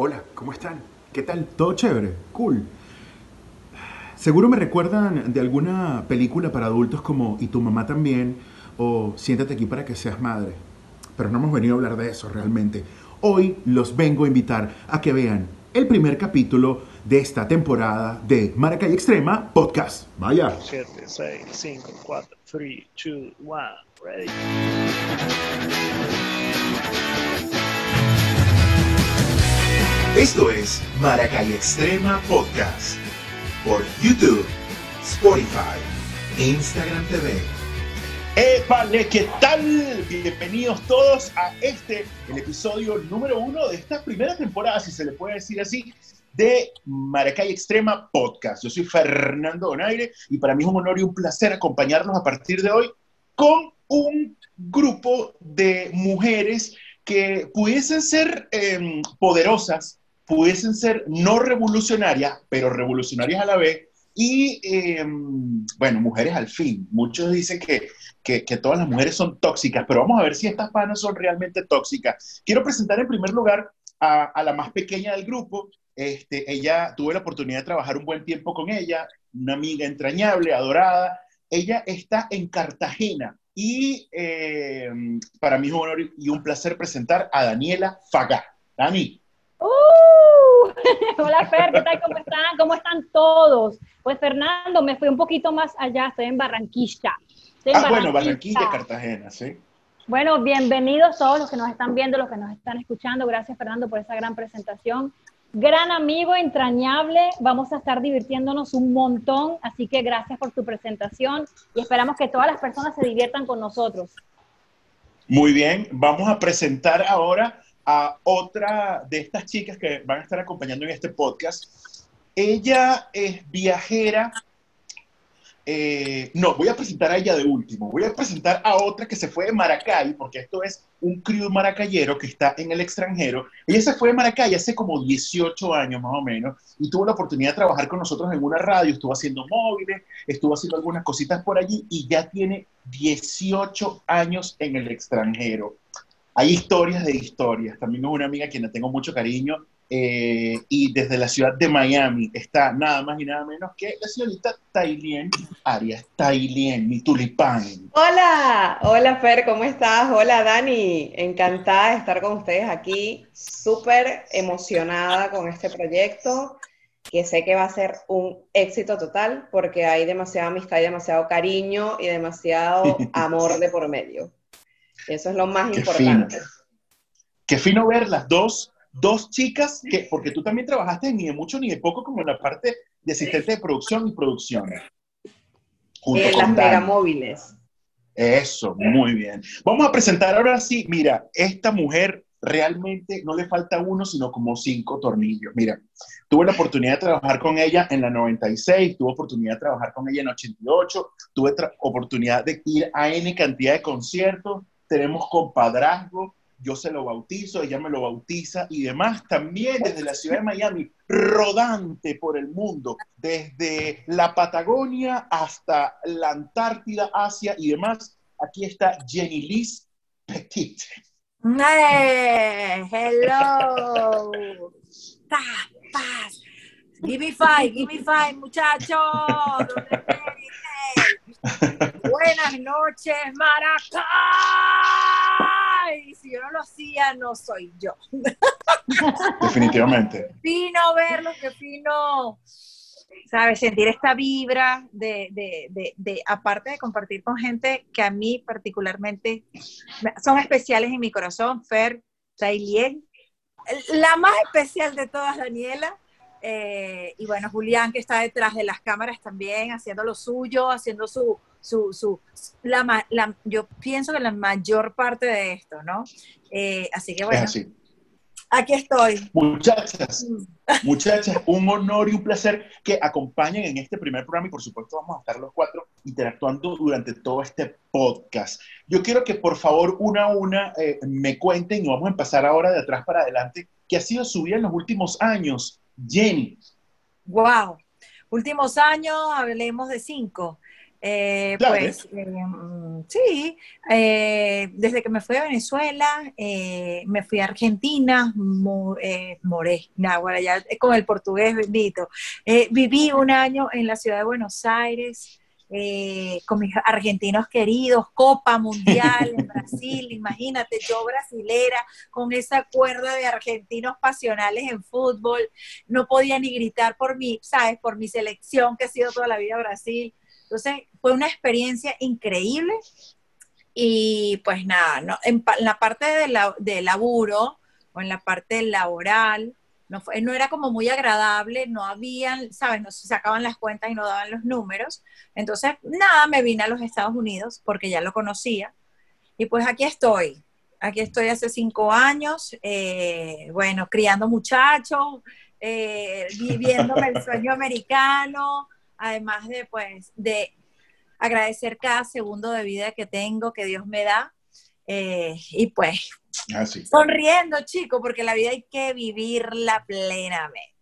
Hola, ¿cómo están? ¿Qué tal? ¿Todo chévere? Cool. Seguro me recuerdan de alguna película para adultos como Y tu mamá también o Siéntate aquí para que seas madre. Pero no hemos venido a hablar de eso realmente. Hoy los vengo a invitar a que vean el primer capítulo de esta temporada de Maracay Extrema Podcast. Vaya. 7, 6, 5, 4, 3, 2, 1, ready. Esto es Maracay Extrema Podcast por YouTube, Spotify, Instagram TV. ¡Épale! ¿Qué tal? Bienvenidos todos a este, el episodio número uno de esta primera temporada, si se le puede decir así, de Maracay Extrema Podcast. Yo soy Fernando Donaire y para mí es un honor y un placer acompañarlos a partir de hoy con un grupo de mujeres que pudiesen ser eh, poderosas, pudiesen ser no revolucionarias, pero revolucionarias a la vez, y eh, bueno, mujeres al fin. Muchos dicen que, que, todas las mujeres son tóxicas, pero vamos a ver si estas panas son realmente tóxicas. Quiero presentar en primer lugar a, la más pequeña del grupo. Este, ella tuve la oportunidad de trabajar un buen tiempo con ella, una amiga entrañable, adorada. Ella está en Cartagena y eh, para mí es un honor y un placer presentar a Daniela Fagá. Dani. ¡Uh! Hola Fer, ¿qué tal? ¿Cómo están? ¿Cómo están todos? Pues Fernando, me fui un poquito más allá, estoy en Barranquilla. Estoy en ah, Barranquilla. bueno, Barranquilla, Cartagena, sí. Bueno, bienvenidos todos los que nos están viendo, los que nos están escuchando. Gracias Fernando por esa gran presentación. Gran amigo, entrañable, vamos a estar divirtiéndonos un montón, así que gracias por tu presentación y esperamos que todas las personas se diviertan con nosotros. Muy bien, vamos a presentar ahora a otra de estas chicas que van a estar acompañando en este podcast. Ella es viajera. Eh, no, voy a presentar a ella de último. Voy a presentar a otra que se fue de Maracay, porque esto es un crew maracayero que está en el extranjero. Ella se fue de Maracay hace como 18 años más o menos y tuvo la oportunidad de trabajar con nosotros en una radio. Estuvo haciendo móviles, estuvo haciendo algunas cositas por allí y ya tiene 18 años en el extranjero hay historias de historias. También es una amiga a quien le tengo mucho cariño. Eh, y desde la ciudad de Miami está nada más y nada menos que la señorita Tailien Arias. Tailien, mi tulipán. Hola, hola Fer, ¿cómo estás? Hola Dani, encantada de estar con ustedes aquí. Súper emocionada con este proyecto que sé que va a ser un éxito total porque hay demasiada amistad y demasiado cariño y demasiado amor de por medio. Eso es lo más Qué importante. Fino. Qué fino ver las dos, dos chicas, que, porque tú también trabajaste ni de mucho ni de poco como en la parte de asistente de producción y producción. Junto eh, las megamóviles. Eso, muy bien. Vamos a presentar ahora sí, mira, esta mujer realmente no le falta uno, sino como cinco tornillos. Mira, tuve la oportunidad de trabajar con ella en la 96, tuve oportunidad de trabajar con ella en 88, tuve oportunidad de ir a N cantidad de conciertos, tenemos compadrazgo, yo se lo bautizo, ella me lo bautiza y demás. También desde la ciudad de Miami, rodante por el mundo, desde la Patagonia hasta la Antártida, Asia y demás. Aquí está Jenny Liz Petit. Hey, hello. Paz, paz. Give me five, give me five, muchachos. Buenas noches, Maracay. Si yo no lo hacía, no soy yo. Definitivamente. Fino verlo, que fino, ¿sabes? Sentir esta vibra de, de, de, aparte de compartir con gente que a mí particularmente son especiales en mi corazón, Fer, Tailien, la más especial de todas, Daniela, eh, y bueno, Julián que está detrás de las cámaras también, haciendo lo suyo, haciendo su, su, su la, la, yo pienso que la mayor parte de esto, ¿no? Eh, así que bueno, aquí estoy. Muchachas, mm. muchachas, un honor y un placer que acompañen en este primer programa y por supuesto vamos a estar los cuatro interactuando durante todo este podcast. Yo quiero que por favor una a una eh, me cuenten y vamos a empezar ahora de atrás para adelante, qué ha sido su vida en los últimos años Jenny. Wow. Últimos años, hablemos de cinco. Eh, Dale. pues eh, mm, sí, eh, desde que me fui a Venezuela, eh, me fui a Argentina, mo- eh, moré, ya con el portugués bendito. Viví un año en la ciudad de Buenos Aires eh, con mis argentinos queridos, Copa Mundial en Brasil, imagínate, yo brasilera, con esa cuerda de argentinos pasionales en fútbol, no podía ni gritar por mi, ¿sabes? Por mi selección que ha sido toda la vida Brasil. Entonces, fue una experiencia increíble. Y pues nada, no, en, en la parte de, la, de laburo o en la parte laboral, no, fue, no era como muy agradable, no habían, ¿sabes? No se sacaban las cuentas y no daban los números. Entonces, nada, me vine a los Estados Unidos porque ya lo conocía. Y pues aquí estoy. Aquí estoy hace cinco años, eh, bueno, criando muchachos, eh, viviéndome el sueño americano, además de, pues, de agradecer cada segundo de vida que tengo, que Dios me da. eh, y pues, Ah, sonriendo, chico, porque la vida hay que vivirla plenamente.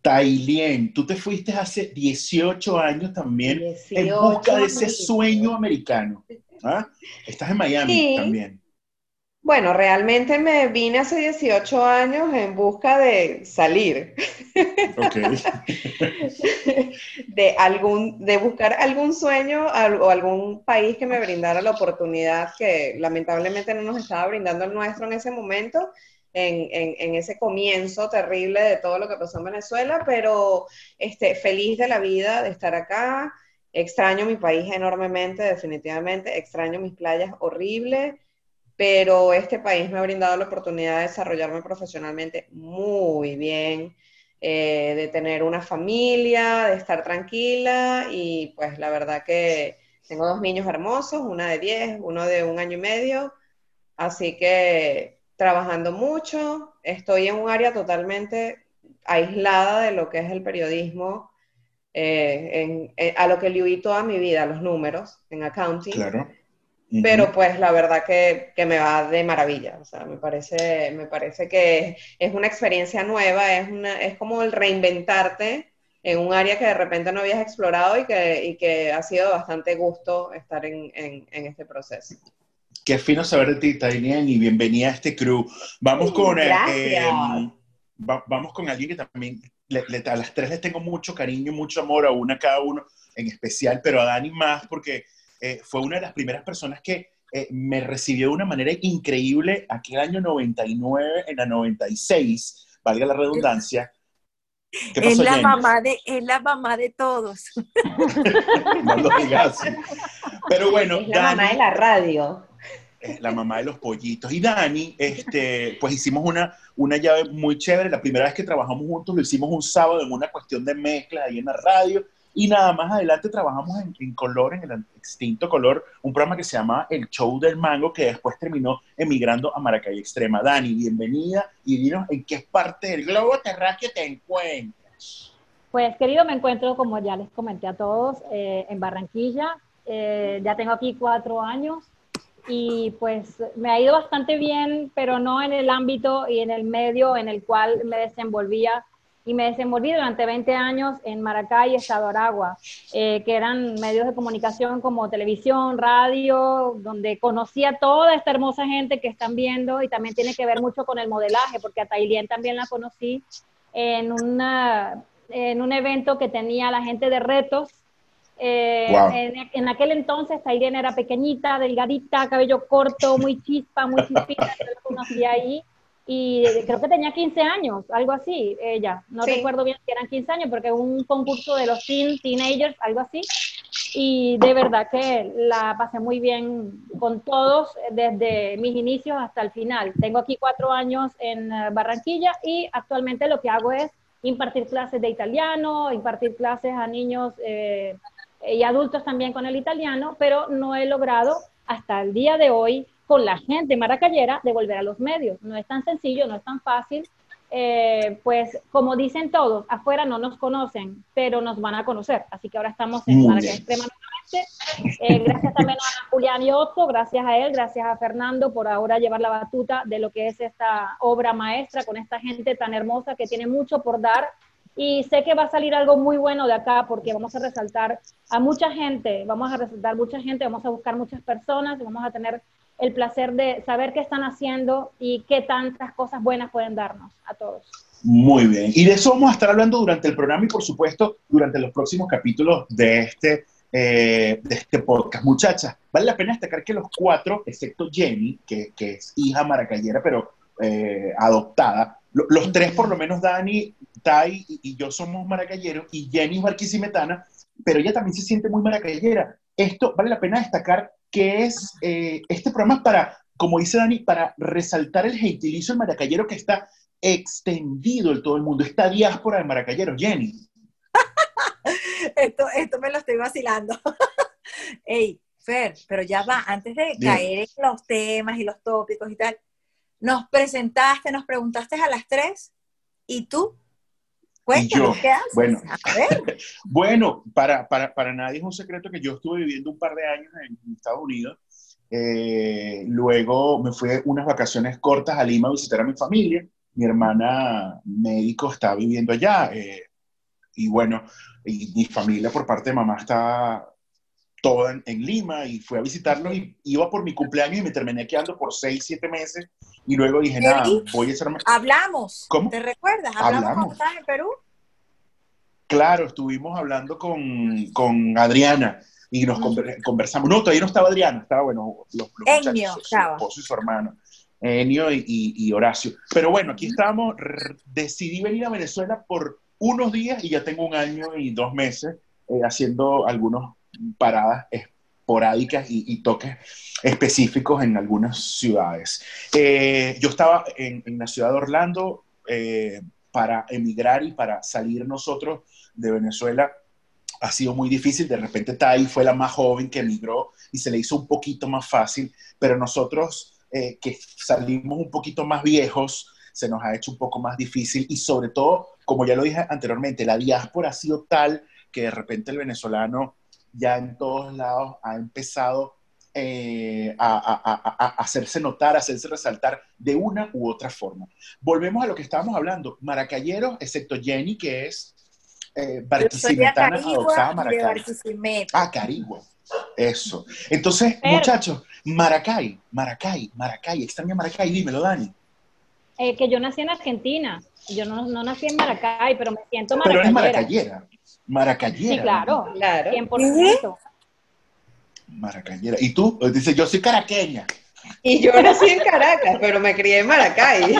Tailien, tú te fuiste hace 18 años también en 18 busca de ese sueño americano. ¿Ah? Estás en Miami Sí. también. Bueno, realmente me vine hace 18 años en busca de salir, Ok. de algún, de buscar algún sueño o algún país que me brindara la oportunidad que lamentablemente no nos estaba brindando el nuestro en ese momento, en, en- en ese comienzo terrible de todo lo que pasó en Venezuela, pero este, feliz de la vida de estar acá. Extraño mi país enormemente, definitivamente. Extraño mis playas horribles pero este país me ha brindado la oportunidad de desarrollarme profesionalmente muy bien, eh, de tener una familia, de estar tranquila y pues la verdad que tengo dos niños hermosos, una de 10, uno de un año y medio, así que trabajando mucho, estoy en un área totalmente aislada de lo que es el periodismo, eh, en- eh, a lo que le huí toda mi vida, los números en accounting. Claro. Pero pues la verdad que, que me va de maravilla, o sea, me parece, me parece que es una experiencia nueva, es, una, es como el reinventarte en un área que de repente no habías explorado y que, y que ha sido bastante gusto estar en, en, en este proceso. Qué fino saber de ti, Tailien, y bienvenida a este crew. Vamos con, eh, eh, va- vamos con alguien que también, le- le- a las tres les tengo mucho cariño, mucho amor, a una cada uno en especial, pero a Dani más porque eh, fue una de las primeras personas que eh, me recibió de una manera increíble aquel año 99, en la 96, valga la redundancia. ¿Qué Es pasó, la, Jenny? mamá de, es la mamá de todos. No lo digas. Pero bueno, Es la mamá de la radio. es la mamá de los pollitos. Y Dani, este, pues hicimos una, una llave muy chévere. La primera vez que trabajamos juntos lo hicimos un sábado en una cuestión de mezcla ahí en la radio. Y nada más adelante trabajamos en, Color, en el extinto Color, un programa que se llama El Show del Mango, que después terminó emigrando a Maracay Extrema. Dani, bienvenida y dinos en qué parte del globo terráqueo te encuentras. Pues querido, me encuentro, como ya les comenté a todos, eh, en Barranquilla. Eh, ya tengo aquí cuatro años y pues me ha ido bastante bien, pero no en el ámbito y en el medio en el cual me desenvolvía. Y me desenvolví durante 20 años en Maracay Estado Aragua, eh, que eran medios de comunicación como televisión, radio, donde conocí a toda esta hermosa gente que están viendo y también tiene que ver mucho con el modelaje, porque a Tailien también la conocí en una en un evento que tenía la gente de retos. Eh, Wow. en, en aquel entonces Tairene era pequeñita, delgadita, cabello corto, muy chispa, muy chispita, yo la conocí ahí y creo que tenía 15 años, algo así, ella. No Sí. recuerdo bien si eran 15 años, porque un concurso de los teen, teenagers, algo así. Y de verdad que la pasé muy bien con todos, eh, desde mis inicios hasta el final. Tengo aquí cuatro años en eh, Barranquilla y actualmente lo que hago es impartir clases de italiano, impartir clases a niños eh, y adultos también con el italiano, pero no he logrado hasta el día de hoy con la gente maracayera de volver a los medios. No es tan sencillo, no es tan fácil. Eh, pues como dicen todos, afuera no nos conocen, pero nos van a conocer. Así que ahora estamos en Maracay. Extrema nuevamente. Eh, gracias también a Julián y Otto, gracias a él, gracias a Fernando por ahora llevar la batuta de lo que es esta obra maestra con esta gente tan hermosa que tiene mucho por dar Y sé que va a salir algo muy bueno de acá porque vamos a resaltar a mucha gente, vamos a resaltar mucha gente, vamos a buscar muchas personas vamos a tener el placer de saber qué están haciendo y qué tantas cosas buenas pueden darnos a todos. Muy bien. Y de eso vamos a estar hablando durante el programa y, por supuesto, durante los próximos capítulos de este, eh, de este podcast. Muchachas, vale la pena destacar que los cuatro, excepto Jenny, que, que es hija maracayera, pero eh, adoptada, lo- los tres, por lo menos Dani, Tai y, y yo somos maracayeros, y Jenny es barquisimetana, pero ella también se siente muy maracayera. Esto vale la pena destacar que es eh, este programa es para, como dice Dani, para resaltar el gentilicio del maracayero que está extendido en todo el mundo, esta diáspora de maracayeros. Jenny, Esto, esto me lo estoy vacilando. Ey, Fer, pero ya va, antes de caer en los temas y los tópicos y tal, nos presentaste, nos preguntaste a las tres, ¿y tú? Cuéntanos, yo, ¿qué haces? bueno. A ver, Bueno, para, para, para nadie es un secreto que yo estuve viviendo un par de años en Estados Unidos. Eh, luego me fui unas vacaciones cortas a Lima a visitar a mi familia. Mi hermana médico está viviendo allá. eh, y bueno, y mi familia por parte de mamá está toda en, en Lima y fui a visitarlos y iba por mi cumpleaños y me terminé quedando por seis, siete meses. Y luego dije, nada, voy a hacerme... hablamos. ¿Cómo? ¿Te recuerdas? Hablamos, Hablamos. cuando estabas en Perú. Claro, estuvimos hablando con, con Adriana y nos conver- conversamos. No, todavía no estaba Adriana, estaba, bueno, los, los muchachos, su- esposo y su hermano, Enio y, y- y Horacio. Pero bueno, aquí estábamos, r- decidí venir a Venezuela por unos días y ya tengo un año y dos meses eh, haciendo algunas paradas esporádicas y, toques específicos en algunas ciudades. Eh, yo estaba en, en la ciudad de Orlando eh, para emigrar y para salir nosotros de Venezuela ha sido muy difícil. De repente Tai fue la más joven que emigró y se le hizo un poquito más fácil, pero nosotros eh, que salimos un poquito más viejos, se nos ha hecho un poco más difícil y sobre todo, como ya lo dije anteriormente, la diáspora ha sido tal que de repente el venezolano ya en todos lados ha empezado eh, a, a- a- a hacerse notar, a hacerse resaltar de una u otra forma. Volvemos a lo que estábamos hablando. Maracayeros, excepto Jenny, que es eh, barquisimetana adoptada Maracay. Ah, Carigua. Eso. Entonces, Pero- muchachos, Maracay, Maracay, Maracay, extraña Maracay, dímelo, Dani. Eh, que yo nací en Argentina. Yo no, no nací en Maracay, pero me siento Pero eres maracayera. maracayera. Maracayera. Sí, claro. Claro. 100%. Maracayera. ¿Y tú? Dice, yo soy caraqueña. Y yo nací en Caracas, pero me crié en Maracay.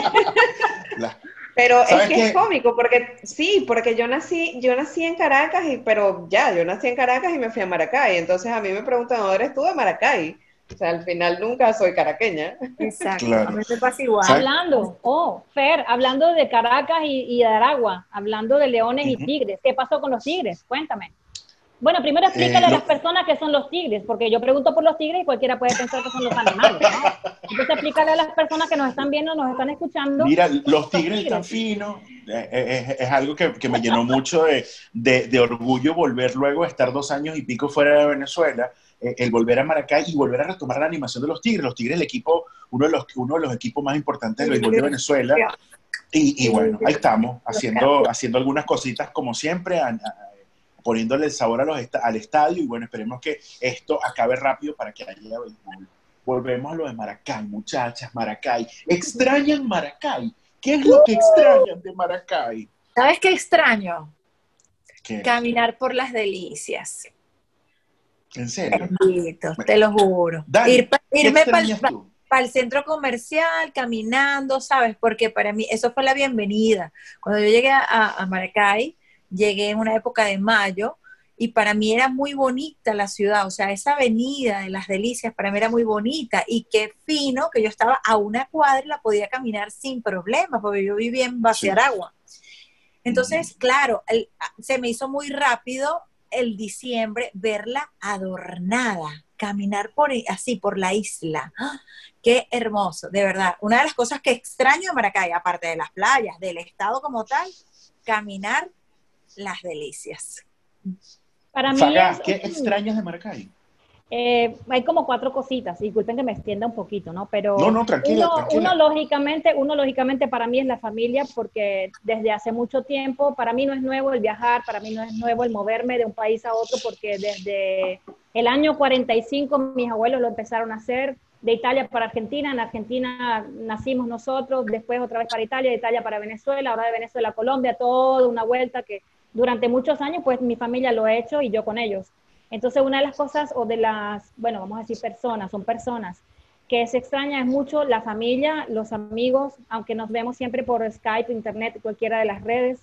La- Pero es ¿Sabes que qué? es cómico, porque sí, porque yo nací, yo nací en Caracas, y, pero ya, yo nací en Caracas y me fui a Maracay. Entonces a mí me preguntan, ¿dónde eres tú de Maracay? O sea, al final nunca soy caraqueña. Exacto. Claro. A mí me pasa igual. Hablando, oh, Fer, hablando de Caracas y, y de Aragua, hablando de leones y Ujú. tigres. ¿Qué pasó con los tigres? Cuéntame. Bueno, primero explícale Eh, a lo- las personas que son los tigres, porque yo pregunto por los tigres y cualquiera puede pensar que son los animales, ¿no? Entonces explícale a las personas que nos están viendo, nos están escuchando. Mira, los tigres tigres. están finos. Eh, eh, Es, es algo que, que me llenó mucho de, de- de orgullo volver luego a estar dos años y pico fuera de Venezuela, el volver a Maracay y volver a retomar la animación de los tigres. Los tigres, el equipo, uno de los, uno de los equipos más importantes del béisbol de Venezuela. Y, y bueno, ahí estamos, haciendo, haciendo algunas cositas como siempre, a- a- poniéndole el sabor a los al estadio y bueno, esperemos que esto acabe rápido para que haya béisbol. Volvemos a lo de Maracay, muchachas, Maracay. ¿Extrañan Maracay? ¿Qué es lo que extrañan de Maracay? ¿Sabes qué extraño? ¿Qué? Caminar por las delicias. ¿En serio? Bendito, te lo juro. Dani, Ir pa- ¿Qué irme para el centro comercial, caminando, ¿sabes? Porque para mí eso fue la bienvenida. Cuando yo llegué a, a Maracay, llegué en una época de mayo y para mí era muy bonita la ciudad, o sea, esa avenida de las delicias para mí era muy bonita y qué fino que yo estaba a una cuadra y la podía caminar sin problemas, porque yo vivía en Baciaragua. Entonces, claro, el- se me hizo muy rápido el diciembre verla adornada, caminar por así por la isla. ¡Ah! Qué hermoso, de verdad. Una de las cosas que extraño de Maracay, aparte de las playas, del estado como tal, caminar las delicias. Para mí es- ¿qué extrañas de Maracay? Eh, hay como cuatro cositas, disculpen que me extienda un poquito, ¿no? Pero No, no, tranquila, uno, tranquila. uno lógicamente, uno lógicamente para mí es la familia porque desde hace mucho tiempo, para mí no es nuevo el viajar, para mí no es nuevo el moverme de un país a otro porque desde el año 45 mis abuelos lo empezaron a hacer, de Italia para Argentina, en Argentina nacimos nosotros, después otra vez para Italia, de Italia para Venezuela, ahora de Venezuela a Colombia, toda una vuelta que durante muchos años pues mi familia lo ha hecho y yo con ellos. Entonces, una de las cosas, o de las, bueno, vamos a decir personas, son personas, que se extraña es mucho la familia, los amigos, aunque nos vemos siempre por Skype, Internet, cualquiera de las redes.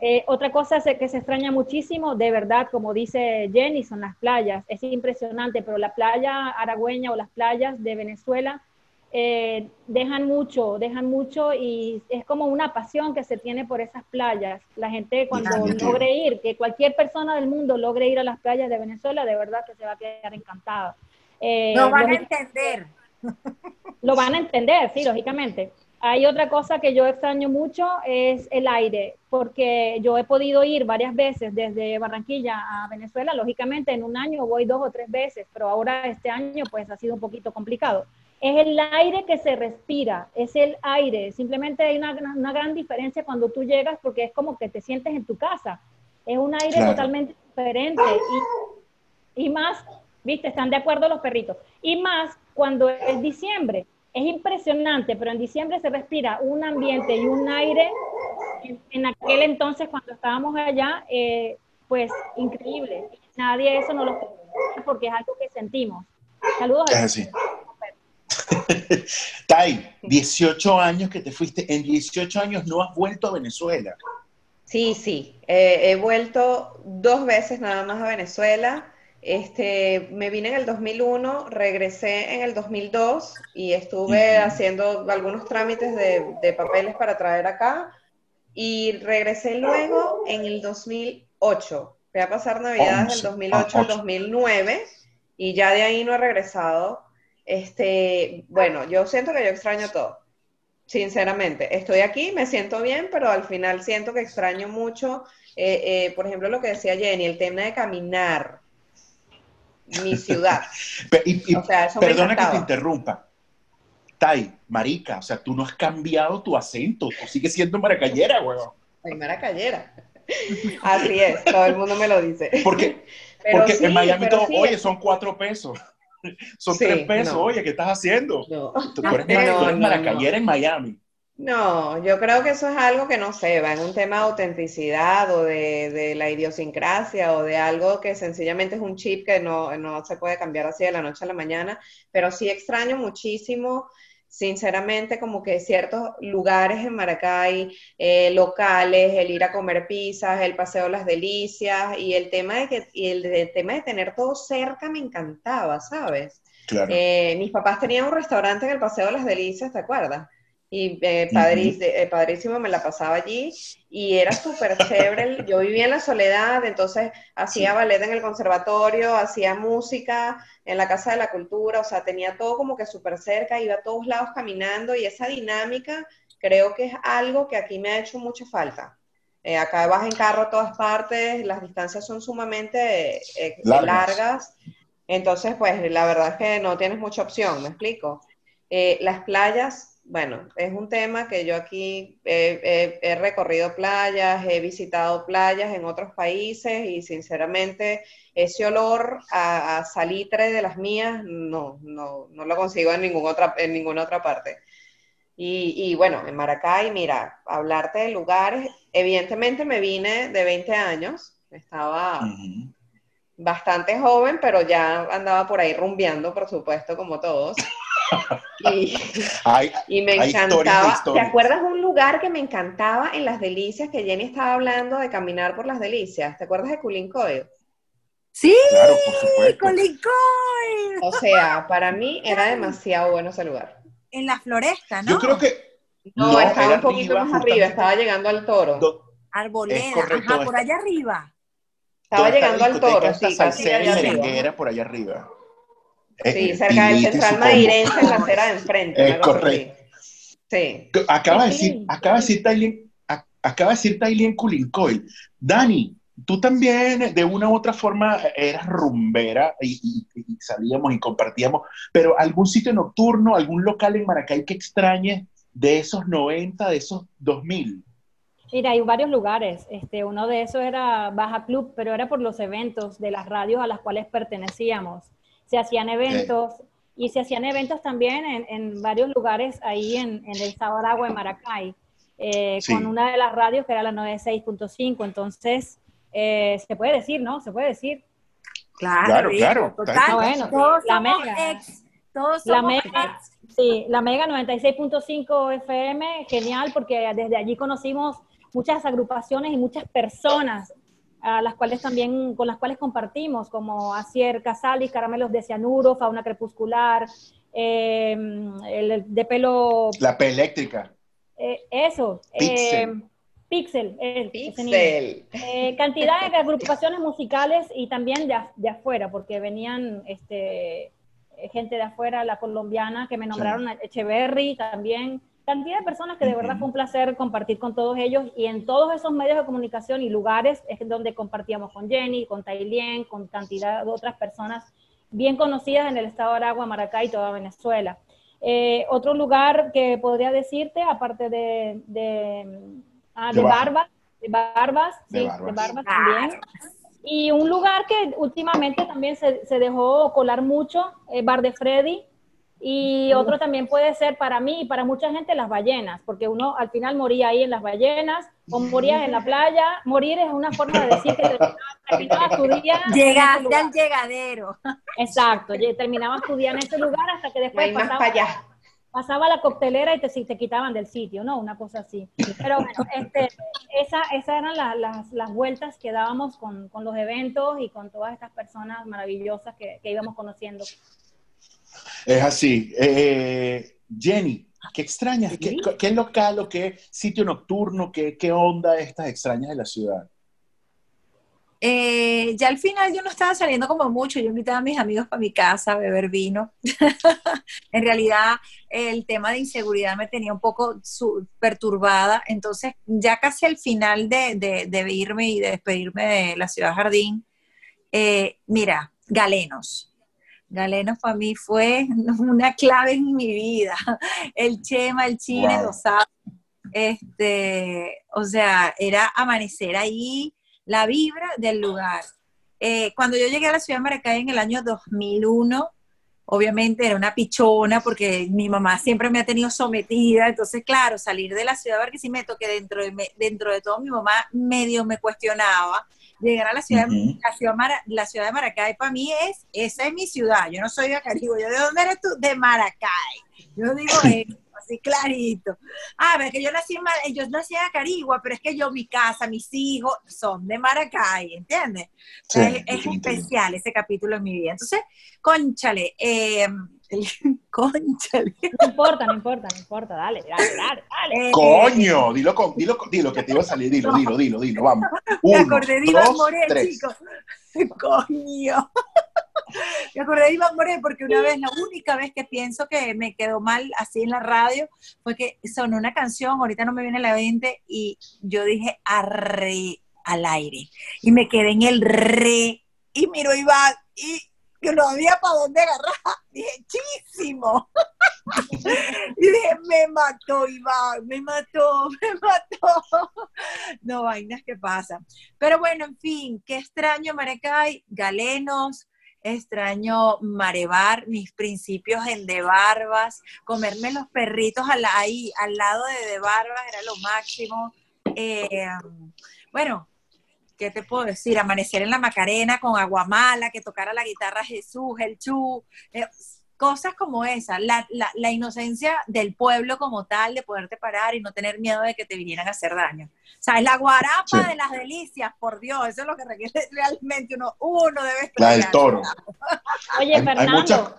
Eh, otra cosa que se extraña muchísimo, de verdad, como dice Jenny, son las playas. Es impresionante, pero la playa aragüeña o las playas de Venezuela eh, dejan mucho, dejan mucho y es como una pasión que se tiene por esas playas. La gente cuando logre ir, que cualquier persona del mundo logre ir a las playas de Venezuela, de verdad que se va a quedar encantada. Eh, No van a entender. lo van a entender, sí, lógicamente. Hay otra cosa que yo extraño mucho, es el aire, porque yo he podido ir varias veces desde Barranquilla a Venezuela, lógicamente en un año voy dos o tres veces, pero ahora este año pues ha sido un poquito complicado. Es el aire que se respira, es el aire, simplemente hay una, una gran diferencia cuando tú llegas porque es como que te sientes en tu casa, es un aire Claro. totalmente diferente y, y más, viste, están de acuerdo los perritos, y más cuando es diciembre. Es impresionante, pero en diciembre se respira un ambiente y un aire en, en aquel entonces cuando estábamos allá, eh, pues increíble. Nadie eso no lo porque es algo que sentimos. Saludos. Es así. Tai, 18 años que te fuiste, en 18 años no has vuelto a Venezuela. Sí, sí. Eh, he vuelto dos veces nada más a Venezuela. Este, me vine en el 2001, regresé en el 2002 y estuve Ujú. haciendo algunos trámites de, de papeles para traer acá y regresé luego en el 2008. Voy a pasar Navidades del Once. 2008 al Ah, ocho. 2009 y ya de ahí no he regresado. Este, bueno, yo siento que yo extraño todo. Sinceramente, estoy aquí, me siento bien, pero al final siento que extraño mucho, eh, eh, por ejemplo, lo que decía Jenny, el tema de caminar, mi ciudad. Y- y O sea, eso me perdona que te interrumpa. Tai, marica, o sea, tú no has cambiado tu acento, tú sigues siendo maracayera, weón. Soy maracayera. Así es, todo el mundo me lo dice. Porque, Pero porque sí, en Miami todo, sí, oye, son cuatro pesos. Son Sí, tres pesos, no. oye, ¿qué estás haciendo? no. Tú, eres, No, eres maracayera en Miami. No, yo creo que eso es algo que no sé, va en un tema de autenticidad o de, de la idiosincrasia o de algo que sencillamente es un chip que no, no se puede cambiar así de la noche a la mañana, pero sí extraño muchísimo, sinceramente, como que ciertos lugares en Maracay, eh, locales, el ir a comer pizzas, el paseo Las Delicias y el tema de que, y el, tema de tener todo cerca me encantaba, ¿sabes? Claro. Eh, mis papás tenían un restaurante en el Paseo de las Delicias, ¿te acuerdas? Y eh, padrí- eh, padrísimo me la pasaba allí y era súper chévere. Yo vivía en la soledad, entonces hacía ballet en el conservatorio, hacía música en la Casa de la Cultura, o sea, tenía todo como que súper cerca, iba a todos lados caminando y esa dinámica creo que es algo que aquí me ha hecho mucha falta. Eh, acá vas en carro a todas partes, las distancias son sumamente eh, Largas. largas. Entonces, pues la verdad es que no tienes mucha opción, ¿me explico? Las playas, bueno, es un tema que yo aquí he- he recorrido playas, he visitado playas en otros países y sinceramente ese olor a, a salitre de las mías no, no, no lo consigo en, ningún otra, en ninguna otra parte. Y, y bueno, en Maracay, mira, hablarte de lugares, evidentemente me vine de 20 años, estaba bastante joven, pero ya andaba por ahí rumbeando, por supuesto, como todos. Y, y me encantaba. ¿Te acuerdas un lugar que me encantaba en Las Delicias, que Jenny estaba hablando de caminar por Las Delicias? ¿Te acuerdas de Culincoyo? Sí, claro. O sea, para mí era demasiado bueno ese lugar. En la floresta, ¿no? Yo creo que No, No, estaba un poquito arriba, más arriba, estaba llegando al toro. do- Arboleda, correcto, ajá, por allá arriba. Estaba llegando al toro, sí, casi salsera y merenguera por allá arriba. Sí, Eh, cerca del Central. Mairense, en la acera de enfrente. Es así. correcto. Sí. Acaba de Sí. decir, acaba de decir Tailien, acaba de decir Tailien Culincoy. Dani, tú también de una u otra forma eras rumbera y, y- y salíamos y compartíamos, pero algún sitio nocturno, algún local en Maracay que extrañes de esos 90, de esos 2000. Mira, hay varios lugares. Este, uno de esos era Baja Club, pero era por los eventos de las radios a las cuales pertenecíamos. Se hacían eventos y se hacían eventos también en, en varios lugares ahí en, en el Sabaragua de Maracay, eh, Sí. con una de las radios que era la 96.5. Entonces, eh, se puede decir, ¿no? Se puede decir. Claro, Claro, claro. Total, Ah, bueno, todos la somos mega. ex. Todos La somos mega, ex. sí, la Mega 96.5 FM, genial, porque desde allí conocimos muchas agrupaciones y muchas personas a las cuales también, con las cuales compartimos, como Acier Casali, Caramelos de Cianuro, Fauna Crepuscular, eh, el de pelo, La P eléctrica. eh, eso, Pixel. eh, Pixel, eh. Pixel. Eh, cantidad de agrupaciones musicales y también de, af- de afuera, porque venían este, gente de afuera, la colombiana, que me nombraron a Echeverry también. Cantidad de personas que de verdad fue un placer compartir con todos ellos y en todos esos medios de comunicación y lugares es donde compartíamos con Jenny, con Tailien, con cantidad de otras personas bien conocidas en el estado de Aragua, Maracay y toda Venezuela. Eh, otro lugar que podría decirte, aparte de, de, ah, De. Barbas, de Barbas, De sí, Barbas. de Barbas también. Y un lugar que últimamente también se, se dejó colar mucho, eh, Bar de Freddy. Y otro también puede ser para mí y para mucha gente las ballenas, porque uno al final moría ahí en las ballenas o morías en la playa. Morir es una forma de decir que terminabas, tu día. Llegaste al llegadero. Exacto, terminabas tu día en ese lugar hasta que después pasaba, para allá. pasaba la coctelera y te, te quitaban del sitio, ¿no? Una cosa así. Pero bueno, este, esa, esas eran la- las, las vueltas que dábamos con, con los eventos y con todas estas personas maravillosas que, que íbamos conociendo. Es así. Eh, Jenny, ¿qué extrañas? ¿Qué, qué local o qué sitio nocturno? ¿Qué, qué onda estas extrañas de la ciudad? Eh, ya al final yo no estaba saliendo como mucho, yo invitaba a mis amigos para mi casa a beber vino. en realidad el tema de inseguridad me tenía un poco su- perturbada, entonces ya casi al final de, de- de irme y de despedirme de la ciudad jardín, eh, mira, Galenos. Galenos para mí fue una clave en mi vida. El Chema, el Chile, Wow. lo sabe. Este, o sea, era amanecer ahí, la vibra del lugar. Eh, cuando yo llegué a la ciudad de Maracay en el año 2001, obviamente era una pichona porque mi mamá siempre me ha tenido sometida, entonces claro, salir de la ciudad de Barquisimeto, que dentro de, me- dentro de todo mi mamá medio me cuestionaba, llegar a la ciudad, de- Ujú. la ciudad, Mara- la ciudad de Maracay para mí es, esa es mi ciudad, yo no soy de Acaribo, yo de dónde eres tú? De Maracay, yo digo eso, así clarito. Ah, pero es que yo nací en, Mar- yo nací en Acarigua, pero es que yo, mi casa, mis hijos son de Maracay, ¿entiendes? Sí, es, especial ese capítulo en mi vida. Entonces, conchale, eh, el-. No importa, no importa, no importa, dale, dale, dale, dale. Eh, Coño, dilo, con, dilo, con- dilo que te iba a salir, dilo, dilo, dilo, dilo, vamos. Me acordé de Iván Moré, chicos. Coño. Me acordé de Iván Moré porque una vez, la única vez que pienso que me quedó mal así en la radio fue que sonó una canción, ahorita no me viene a la mente, y yo dije arre al aire. Y me quedé en el re, y miro a Iván, y que no había para dónde agarrar. Dije, chísimo. y dije, me mató Iván, me mató, me mató. No, vainas que pasan. Pero bueno, en fin, qué extraño Maracay, Galenos, extraño Marebar, mis principios en De Barbas, comerme los perritos ahí, al lado de De Barbas era lo máximo. Eh, bueno, ¿qué te puedo decir? Amanecer en la Macarena con Aguamala, que tocara la guitarra Jesús, el Chu, eh, cosas como esa, la, la, la inocencia del pueblo como tal, de poderte parar y no tener miedo de que te vinieran a hacer daño. O sea, es la guarapa Sí. de las delicias, por Dios, eso es lo que requiere realmente uno, uno debe La del toro. Oye, Hay- hay Fernando, muchas-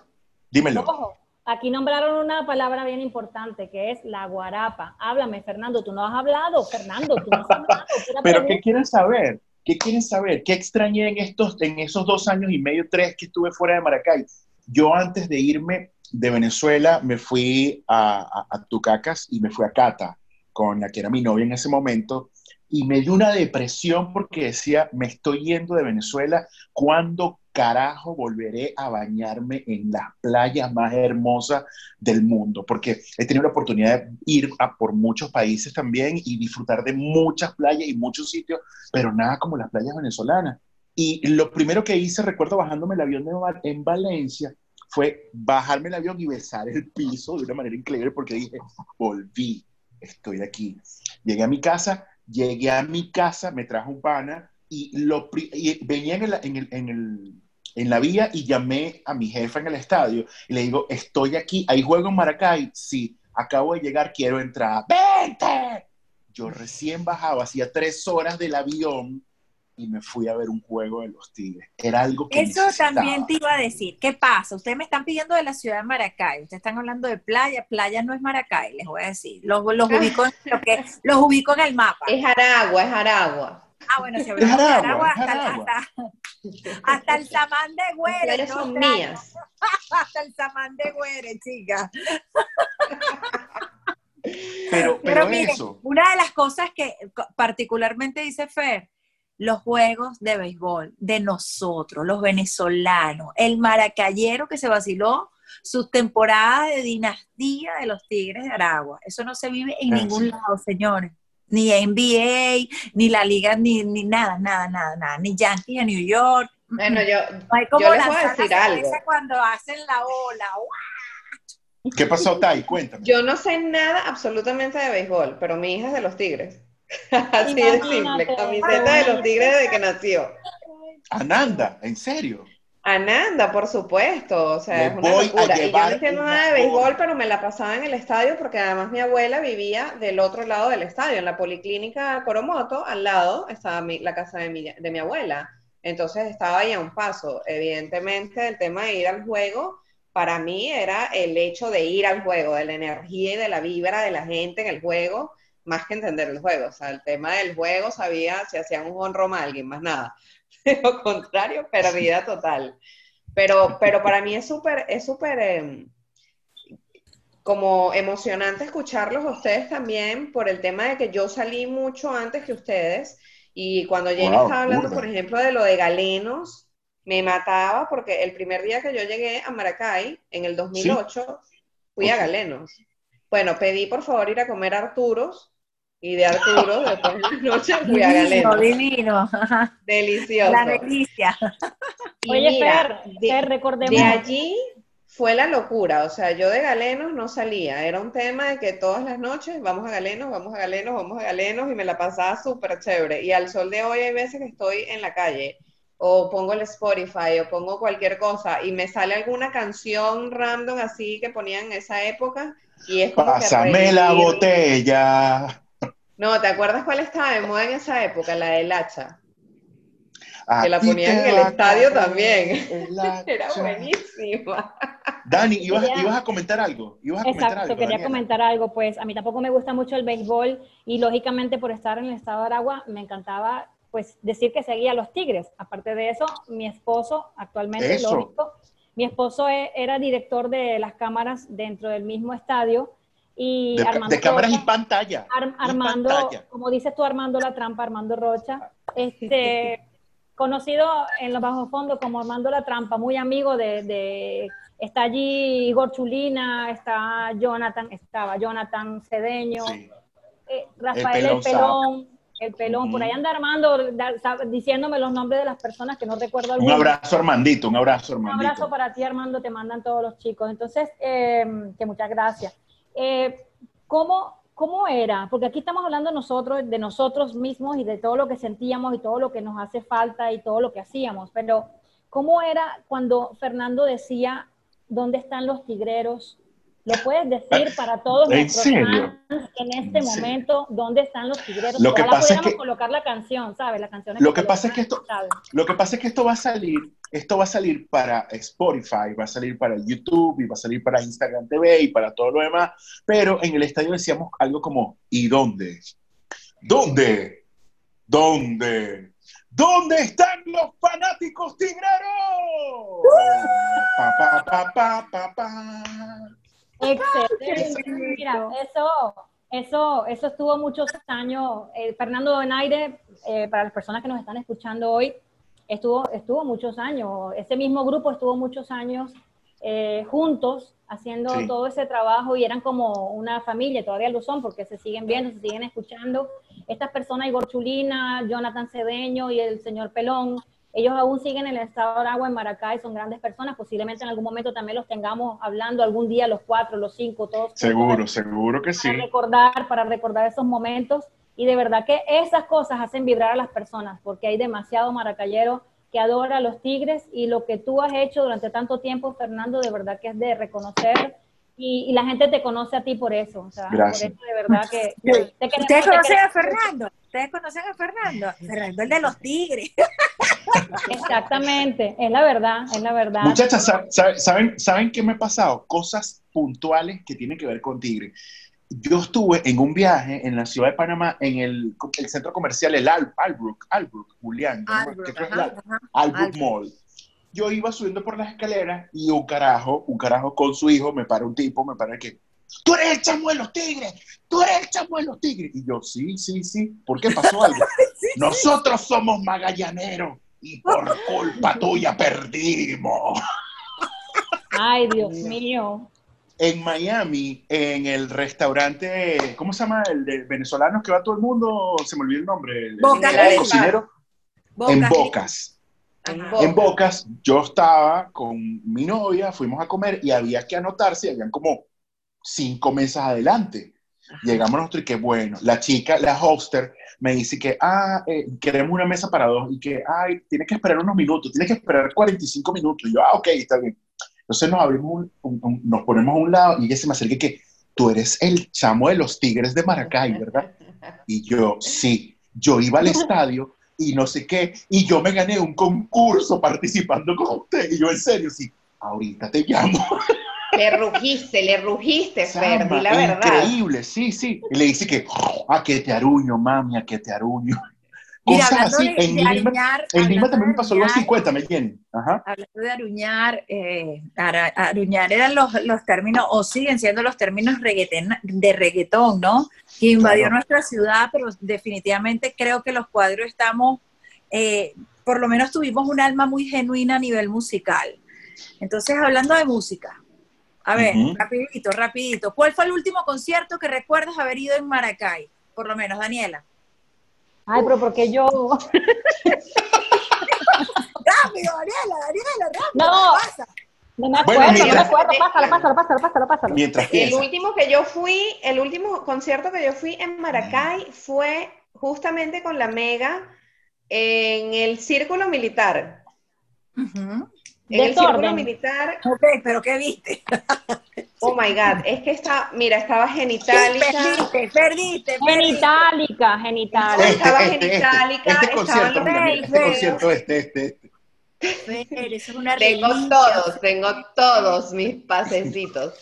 Dímelo. ojo, aquí nombraron una palabra bien importante que es la guarapa. Háblame, Fernando, tú no has hablado, Fernando, tú no has hablado. Pero ¿qué quieren saber? ¿Qué quieren saber? ¿Qué extrañé en, estos, en esos dos años y medio, tres que estuve fuera de Maracay? Yo antes de irme de Venezuela me fui a, a- a Tucacas y me fui a Cata con la que era mi novia en ese momento y me dio una depresión porque decía, me estoy yendo de Venezuela, ¿cuándo carajo volveré a bañarme en las playas más hermosas del mundo? Porque he tenido la oportunidad de ir a por muchos países también y disfrutar de muchas playas y muchos sitios, pero nada como las playas venezolanas. Y lo primero que hice, recuerdo bajándome el avión de, en Valencia, fue bajarme el avión y besar el piso de una manera increíble porque dije, volví, estoy aquí. Llegué a mi casa, llegué a mi casa, me trajo un pana y, lo, y venía en, el, en, el, en, el, en, la vía y llamé a mi jefa en el estadio y le digo, estoy aquí, ¿hay juego en Maracay? Sí, acabo de llegar, quiero entrar. ¡Vente! Yo recién bajaba, hacía tres horas del avión y me fui a ver un juego de los Tigres. Era algo que Eso también te iba a decir. ¿Qué pasa? Ustedes me están pidiendo de la ciudad de Maracay. Ustedes están hablando de playa. Playa no es Maracay, les voy a decir. Los, los, ubico, en, lo que, los ubico en el mapa. Es Aragua, es Aragua. Ah, bueno, si hablamos de Aragua, hasta, hasta, hasta, el samán de Güere. ¿no? son mías. hasta el samán de Güere, chica. Pero, pero, pero miren, eso. una de las cosas que particularmente dice Fer, los juegos de béisbol de nosotros, los venezolanos, el maracayero que se vaciló sus temporadas de dinastía de los Tigres de Aragua. Eso no se vive en ningún lado, señores. Ni NBA, ni la liga, ni, ni nada, nada, nada, nada. Ni Yankees de New York. Bueno, yo, no hay como yo les voy a decir algo. cuando hacen la ola. ¿Qué pasó, Tai? Cuéntame. Yo no sé nada absolutamente de béisbol, pero mi hija es de los Tigres. Así de simple, camiseta de los tigres desde que nació. Ananda, ¿en serio? Ananda, por supuesto, o sea, es una locura. Y yo no entiendo nada de béisbol, pero me la pasaba en el estadio porque además mi abuela vivía del otro lado del estadio, en la policlínica Coromoto, al lado estaba la casa de mi, de mi abuela. Entonces estaba ahí a un paso. Evidentemente, el tema de ir al juego, para mí era el hecho de ir al juego, de la energía y de la vibra de la gente en el juego más que entender el juego. O sea, el tema del juego sabía si hacían un honro a alguien, más nada. De lo contrario, pérdida total. Pero, pero para mí es súper, es súper em, como emocionante escucharlos a ustedes también por el tema de que yo salí mucho antes que ustedes. Y cuando Jenny estaba hablando, por ejemplo, de lo de galenos, me mataba porque el primer día que yo llegué a Maracay, en el 2008, fui a Galenos. Bueno, pedí por favor ir a comer Arturos y de Arturo, después de la noche fui a Galeno. Divino, Delicioso. La delicia. Oye, Fer, de, recordemos. De allí fue la locura, o sea, yo de Galenos no salía, era un tema de que todas las noches vamos a Galenos, vamos a Galenos, vamos a Galenos y me la pasaba súper chévere. Y al sol de hoy hay veces que estoy en la calle o pongo el Spotify o pongo cualquier cosa y me sale alguna canción random así que ponían en esa época y es como Pásame la botella. No, ¿te acuerdas cuál estaba de moda en esa época? La del hacha. que la ponían en el estadio también. Era buenísima. Dani, ¿ibas, ¿ibas, a comentar algo? ¿Ibas a comentar Exacto, quería comentar algo. Pues a mí tampoco me gusta mucho el béisbol y lógicamente por estar en el estado de Aragua me encantaba pues decir que seguía a los Tigres. Aparte de eso, mi esposo actualmente, lógico, mi esposo e, era director de las cámaras dentro del mismo estadio y de, Armando de cámaras y pantalla. Armando, como dices tú, Armando La Trampa, Armando Rocha, este, conocido en los bajos fondos como Armando La Trampa, muy amigo de, de, está allí Igor Chulina, está Jonathan, estaba Jonathan Cedeño, eh, Rafael El Pelón, el Pelón, por ahí anda Armando diciéndome los nombres de las personas que no recuerdo. Un abrazo Armandito, un abrazo Armandito. Un abrazo para ti Armando, te mandan todos los chicos. Entonces, eh, que muchas gracias. Eh, ¿cómo, ¿cómo era? Porque aquí estamos hablando nosotros, de nosotros mismos y de todo lo que sentíamos y todo lo que nos hace falta y todo lo que hacíamos, pero ¿cómo era cuando Fernando decía, ¿dónde están los tigreros? ¿Lo puedes decir para todos ¿En nuestros serio? fans en este ¿En momento dónde están los tigreros? Lo que Ojalá pasa es que- colocar la canción, ¿sabes? La canción Lo que pasa es que esto- Lo que pasa es que esto va a salir, esto va a salir para Spotify, va a salir para YouTube y va a salir para Instagram TV y para todo lo demás, pero en el estadio decíamos algo como ¿y dónde? ¿Dónde? ¿Dónde? ¿Dónde están los fanáticos tigreros? Pa, pa, pa, pa. Excelente. Mira, eso, Eso, eso estuvo muchos años. eh, Fernando Donaire, eh, para las personas que nos están escuchando hoy, estuvo, estuvo muchos años. Ese mismo grupo estuvo muchos años eh, juntos haciendo Sí. todo ese trabajo y eran como una familia, todavía lo son porque se siguen viendo, se siguen escuchando. Estas personas, Igor Chulina, Jonathan Cedeño y el señor Pelón, ellos aún siguen en el estado de Aragua, en Maracay, son grandes personas, posiblemente en algún momento también los tengamos hablando algún día, los cuatro, los cinco, todos. Seguro, seguro que sí. Para recordar, para recordar esos momentos. Y de verdad que esas cosas hacen vibrar a las personas, porque hay demasiado maracayero que adora a los Tigres y lo que tú has hecho durante tanto tiempo, Fernando, de verdad que es de reconocer y, y la gente te conoce a ti por eso. O sea, Gracias. por eso de verdad que te queremos, ¿Ustedes te conocen a. Fernando? ¿Ustedes conocen a Fernando? Fernando, el de los tigres. Exactamente, es la verdad, es la verdad. Muchachas, sa- sa- ¿saben, ¿saben qué me ha pasado? Cosas puntuales que tienen que ver con Tigre. Yo estuve en un viaje en la ciudad de Panamá, en el, el centro comercial, el Al, Albrook, Albrook, Julián, ¿no? Albrook, ¿Qué creo que ajá, Albrook. Mall. Yo iba subiendo por las escaleras y un carajo, un carajo con su hijo, me para un tipo, me para que, tú eres el chamo de los tigres, tú eres el chamo de los tigres. Y yo, sí, sí, sí, ¿por qué pasó algo? Nosotros somos magallaneros y por culpa tuya perdimos. Ay, Dios mío. En Miami, en el restaurante, ¿cómo se llama? El de venezolanos que va todo el mundo, se me olvidó el nombre. El, Boca el Grande. cocinero. Boca en. Bocas. En Bocas, yo estaba con mi novia, fuimos a comer y había que anotarse, habían como cinco mesas adelante. Llegamos nosotros y que bueno, la chica, la hoster, me dice que, ah, eh, queremos una mesa para dos y que, ay, tienes que esperar unos minutos, tienes que esperar 45 minutos. Y yo, ah, ok, está bien. Entonces nos abrimos, un- un- un- nos ponemos a un lado y ella se me acerca y que, tú eres el chamo de los Tigres de Maracay, ¿verdad? Y yo, sí, yo iba al estadio y no sé qué, y yo me gané un concurso participando con usted. Y yo, en serio, sí, ahorita te llamo. Le rugiste, le rugiste, Fer, Chama, di la verdad. Increíble, sí, sí. Y le dice que, a que te aruño, mami, a que te aruño. Mira, Cosas así. de, en de Lima, aruñar, en Lima también me pasó algo así. Cuéntame, Jenny. Ajá. Hablando de aruñar, eh, aruñar eran los, los términos, o siguen siendo los términos de reggaetón, ¿no? Que invadió Claro. nuestra ciudad, pero definitivamente creo que los cuadros estamos, eh, por lo menos tuvimos un alma muy genuina a nivel musical. Entonces, hablando de música, a ver, rapidito, rapidito, ¿cuál fue el último concierto que recuerdas haber ido en Maracay? Por lo menos, Daniela. Ay, pero porque yo... Rápido, Daniela, Daniela, rápido. No. ¿qué pasa? No me Bueno, acuerdo, no me acuerdo. Pásalo, pásalo, pásalo, pásalo, pásalo. Mientras El piensa. último que yo fui, el último concierto que yo fui en Maracay fue justamente con la Mega en el Círculo Militar. Ujú. En el Desorden. Círculo Militar, Ok, pero ¿qué viste? oh my God, es que está, mira, estaba Genitalica, Perdiste, perdiste, perdiste. Genitálica, genitálica. Estaba Genitalica, este estaban concierto, los mira, mira, este concierto, este, este, este. Fer, eso es una tengo todos, tengo todos mis pasecitos.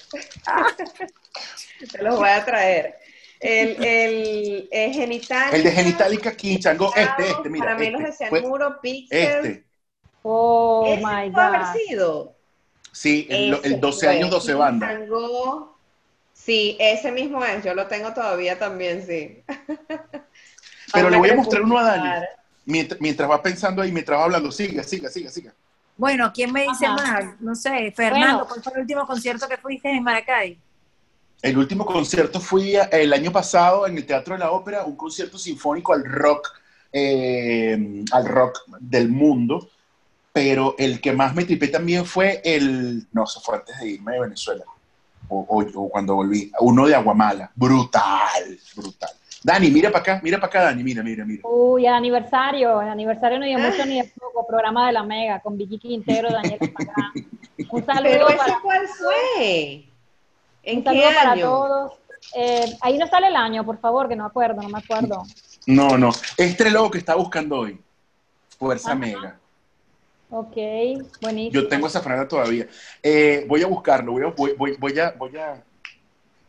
Te los voy a traer. El, el, el Genitalica. El de Genitalica Quinchango, este, este, mira. Caramelos Este, de cianuro, Pixel. este. Oh Ese my puede haber God. sido. Sí, el, el 12 fue. años, 12 bandas. Tango. Sí, ese mismo es. Yo lo tengo todavía también, sí. Pero le voy a mostrar uno a. Dani. Mientras, mientras va pensando ahí, mientras va hablando, siga, siga, siga, siga. Bueno, ¿quién me dice Ajá. más? No sé, Fernando, Bueno. ¿cuál fue el último concierto que fuiste en Maracay? El último concierto fui el año pasado en el Teatro de la Ópera, un concierto sinfónico al rock, eh, al rock del mundo, pero el que más me tripé también fue el, no, eso fue antes de irme de Venezuela, o, o- o cuando volví, uno de Aguamala, brutal, brutal. Dani, mira para acá, mira para acá, Dani, mira, mira, mira. Uy, el aniversario, el aniversario no dio Ah. mucho ni de poco, programa de la Mega con Vicky Quintero, Daniel Pagán. Un Pero saludo ese para, cuál fue? ¿En un qué saludo para año? todos. Eh, ahí no sale el año, por favor, que no me acuerdo, no me acuerdo. No, no, este es lo que está buscando hoy, Fuerza Ajá. Mega. Ok, buenísimo. Yo tengo esa franja todavía. Eh, voy a buscarlo, voy a, voy, voy- voy a, voy a-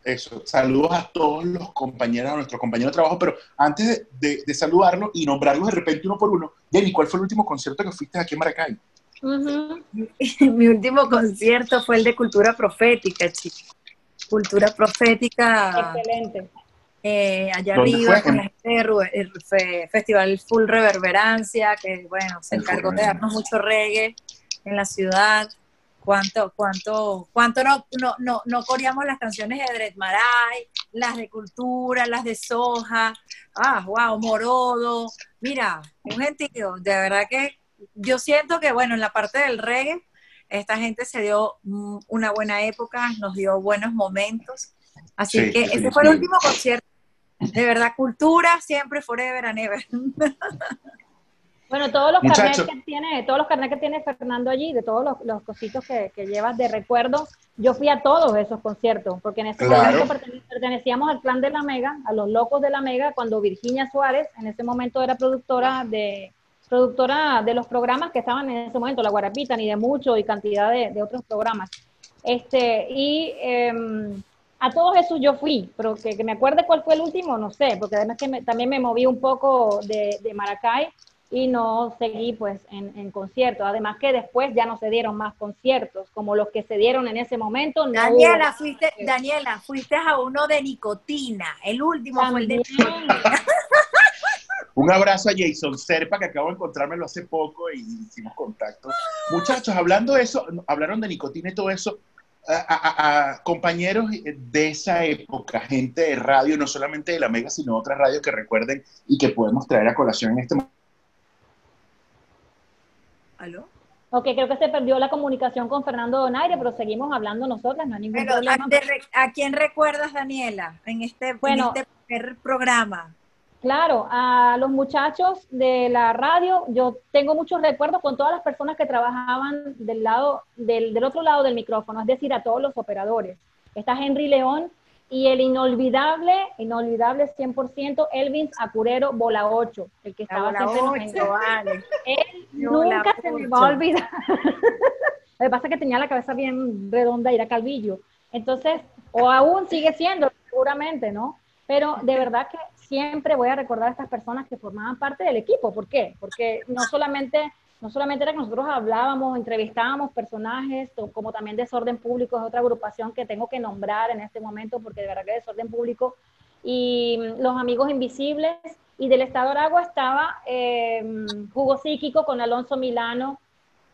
Eso, saludos a todos los compañeros, a nuestros compañeros de trabajo, pero antes de, de, de saludarlos y nombrarlos de repente uno por uno, Jenny, ¿cuál fue el último concierto que fuiste aquí en Maracay? Mi último concierto fue el de Cultura Profética, chicos. Cultura Profética. Excelente. Eh, allá ¿Dónde arriba fue? con la gente de el fe- Festival Full Reverberancia, que bueno, se encargó de darnos mucho reggae en la ciudad. Cuánto, cuánto, cuánto no, no, no, no coreamos las canciones de Dred Maray, las de Cultura, las de Soja, ah, wow, Morodo, mira, un gentío, de verdad que yo siento que, bueno, en la parte del reggae, esta gente se dio mm, una buena época, nos dio buenos momentos, así Sí, que ese fue el último concierto, de verdad, Cultura, siempre, forever and ever. Bueno, todos los Muchacho. carnets que tiene, todos los carnets que tiene Fernando allí, de todos los, los cositos que, que llevas de recuerdo, yo fui a todos esos conciertos, porque en ese Claro. momento pertene- pertenecíamos al clan de la Mega, a los locos de la Mega, cuando Virginia Suárez, en ese momento era productora de productora de los programas que estaban en ese momento, La Guarapita, ni de mucho y cantidad de, de otros programas. Este, y em, a todos esos yo fui, pero que, que me acuerde cuál fue el último, no sé, porque además que me- también me moví un poco de, de Maracay y no seguí pues en, en conciertos. Además que después ya no se dieron más conciertos, como los que se dieron en ese momento. No Daniela, hubo. fuiste, Daniela, fuiste a uno de nicotina, el último fue el de También. Un abrazo a Jason Serpa, que acabo de encontrármelo hace poco y hicimos contacto. Muchachos, hablando de eso, hablaron de nicotina y todo eso. A, a- a compañeros de esa época, gente de radio, no solamente de la Mega, sino otras radios que recuerden y que podemos traer a colación en este momento. ¿Aló? Ok, creo que se perdió la comunicación con Fernando Donaire, pero seguimos hablando nosotras, no hay ningún Pero, problema. ¿a, te re- a quién recuerdas, Daniela, en este, Bueno. en este primer programa? Claro, a los muchachos de la radio, yo tengo muchos recuerdos con todas las personas que trabajaban del lado, del, del otro lado del micrófono, es decir, a todos los operadores. Está Henry León y el inolvidable, inolvidable 100%, Elvin Acurero Bola 8, el que estaba siempre en vale. Él nunca se me va a olvidar. Lo que pasa es que tenía la cabeza bien redonda y era calvillo. Entonces, o aún sigue siendo, seguramente, ¿no? Pero de verdad que siempre voy a recordar a estas personas que formaban parte del equipo. ¿Por qué? Porque no solamente, no solamente era que nosotros hablábamos, entrevistábamos personajes, como también Desorden Público es otra agrupación que tengo que nombrar en este momento, porque de verdad que Desorden Público y mm, Los Amigos Invisibles, y del Estado de Aragua estaba eh, Jugo Psíquico con Alonso Milano,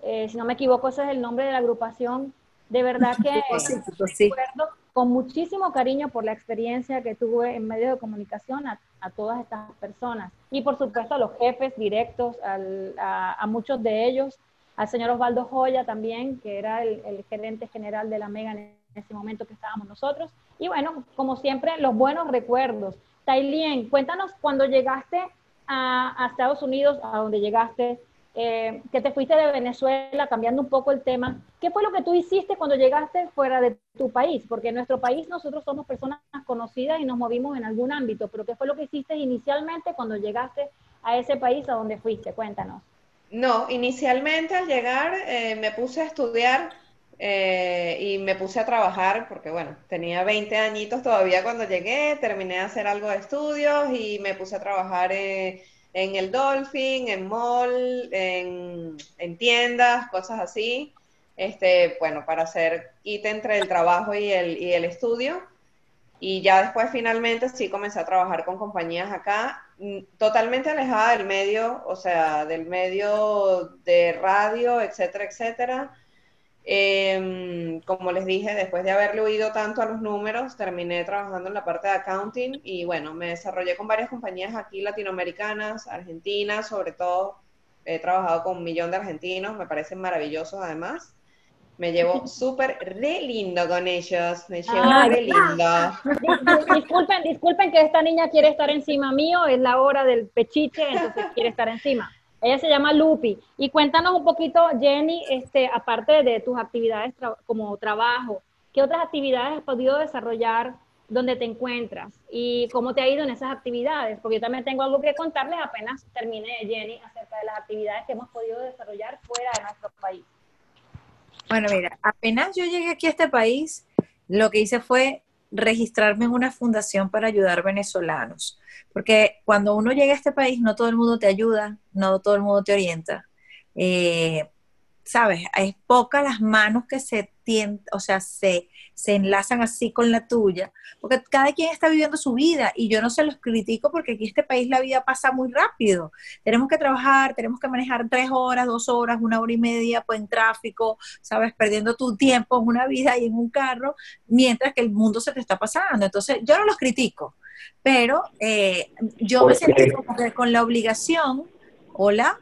eh, si no me equivoco, ese es el nombre de la agrupación. De verdad que Sí, sí. recuerdo con muchísimo cariño por la experiencia que tuve en medios de comunicación a, a todas estas personas. Y por supuesto a los jefes directos, a, muchos de ellos, al señor Osvaldo Joya también, que era el, el gerente general de la Mega en ese momento que estábamos nosotros. Y bueno, como siempre, los buenos recuerdos. Tailien, cuéntanos cuando llegaste a, a Estados Unidos, a donde llegaste, eh, que te fuiste de Venezuela, cambiando un poco el tema, ¿qué fue lo que tú hiciste cuando llegaste fuera de tu país? Porque en nuestro país nosotros somos personas conocidas y nos movimos en algún ámbito, pero ¿qué fue lo que hiciste inicialmente cuando llegaste a ese país a donde fuiste? Cuéntanos. No, inicialmente al llegar eh, me puse a estudiar eh, y me puse a trabajar porque, bueno, tenía 20 añitos todavía cuando llegué, terminé de hacer algo de estudios y me puse a trabajar eh, en el Dolphin, en mall, en, en tiendas, cosas así. Este, bueno, para hacer quite entre el trabajo y el, y el estudio. Y ya después finalmente sí comencé a trabajar con compañías acá, mm, totalmente alejada del medio, o sea, del medio de radio, etcétera, etcétera. Em, como les dije, después de haberle oído tanto a los números, terminé trabajando en la parte de accounting y bueno, me desarrollé con varias compañías aquí latinoamericanas, argentinas, sobre todo. He trabajado con un millón de argentinos, me parecen maravillosos además. Me llevo súper re lindo con ellos, me llevo Ay, re lindo. Dis- dis- Disculpen, disculpen que esta niña quiere estar encima mío, es la hora del pechiche, entonces quiere estar encima. Ella se llama Lupi. Y cuéntanos un poquito, Jenny, este, aparte de tus actividades como trabajo, ¿qué otras actividades has podido desarrollar donde te encuentras? ¿Y cómo te ha ido en esas actividades? Porque yo también tengo algo que contarles apenas termine, Jenny, acerca de las actividades que hemos podido desarrollar fuera de nuestro país. Bueno, mira, apenas yo llegué aquí a este país, lo que hice fue registrarme en una fundación para ayudar venezolanos. Porque cuando uno llega a este país, no todo el mundo te ayuda, no todo el mundo te orienta. Eh, ¿sabes? Es pocas las manos que se tienden, o sea, se, se enlazan así con la tuya, porque cada quien está viviendo su vida y yo no se los critico porque aquí en este país la vida pasa muy rápido. Tenemos que trabajar, tenemos que manejar tres horas, dos horas, una hora y media, pues en tráfico, ¿sabes? Perdiendo tu tiempo en una vida y en un carro, mientras que el mundo se te está pasando. Entonces, yo no los critico, pero eh, yo me sentí como que con la obligación, hola.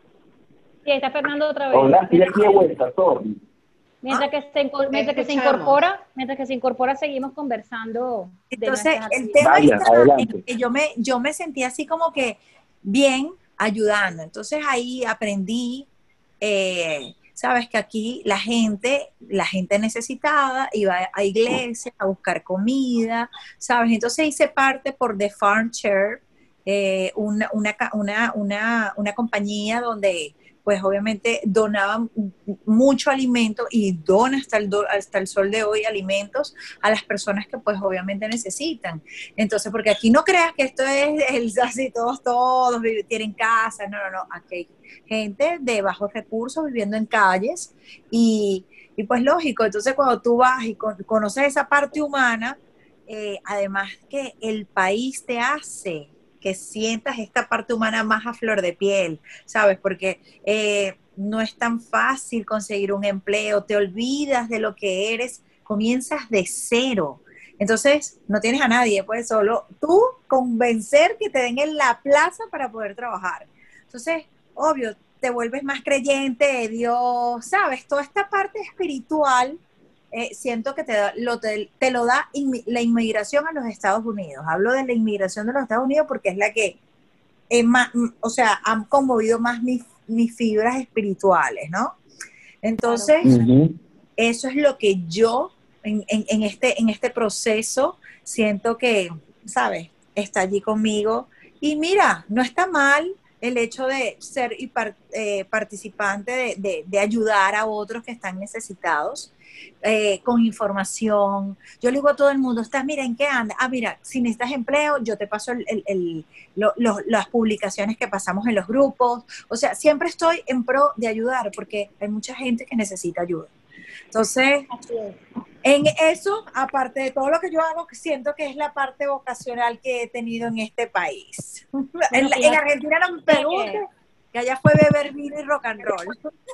Sí, está Fernando otra vez. Hola, estoy aquí de vuelta, sorry. Mientras, que, se, mientras que se escuchamos. incorpora, mientras que se incorpora, seguimos conversando. de Entonces, el tema Vaya, está adelante. en que yo me, yo me sentí así como que bien ayudando. Entonces ahí aprendí, eh, sabes que aquí la gente, la gente necesitada iba a iglesias a buscar comida, sabes. Entonces hice parte por The Farm Chair, eh, una, una, una, una compañía donde pues obviamente donaban mucho alimento y dona hasta el, do- hasta el sol de hoy alimentos a las personas que pues obviamente necesitan. Entonces, porque aquí no creas que esto es el, así, todos, todos tienen casa, no, no, no, aquí hay gente de bajos recursos viviendo en calles y, y pues lógico, entonces cuando tú vas y con- conoces esa parte humana, eh, además que el país te hace sientas esta parte humana más a flor de piel, ¿sabes? Porque eh, no es tan fácil conseguir un empleo, te olvidas de lo que eres, comienzas de cero. Entonces, no tienes a nadie, pues solo tú convencer que te den en la plaza para poder trabajar. Entonces, obvio, te vuelves más creyente de Dios, ¿sabes? Toda esta parte espiritual, eh, siento que te, da- lo, te, te lo da inmi- la inmigración a los Estados Unidos. Hablo de la inmigración de los Estados Unidos porque es la que, es más, o sea, han conmovido más mis, mis fibras espirituales, ¿no? Entonces, eso es lo que yo en, en- en este, en este proceso siento que, ¿sabes? Está allí conmigo. Y mira, no está mal el hecho de ser y par- eh, participante de, de- de ayudar a otros que están necesitados. Eh, con información. Yo le digo a todo el mundo, estás, mira, ¿en qué anda? Ah, mira, si necesitas empleo, yo te paso el- el- el- lo- lo- las publicaciones que pasamos en los grupos. O sea, siempre estoy en pro de ayudar porque hay mucha gente que necesita ayuda. Entonces, en eso, aparte de todo lo que yo hago, siento que es la parte vocacional que he tenido en este país. en, Argentina no me pregunte, que allá fue beber vino y rock and roll.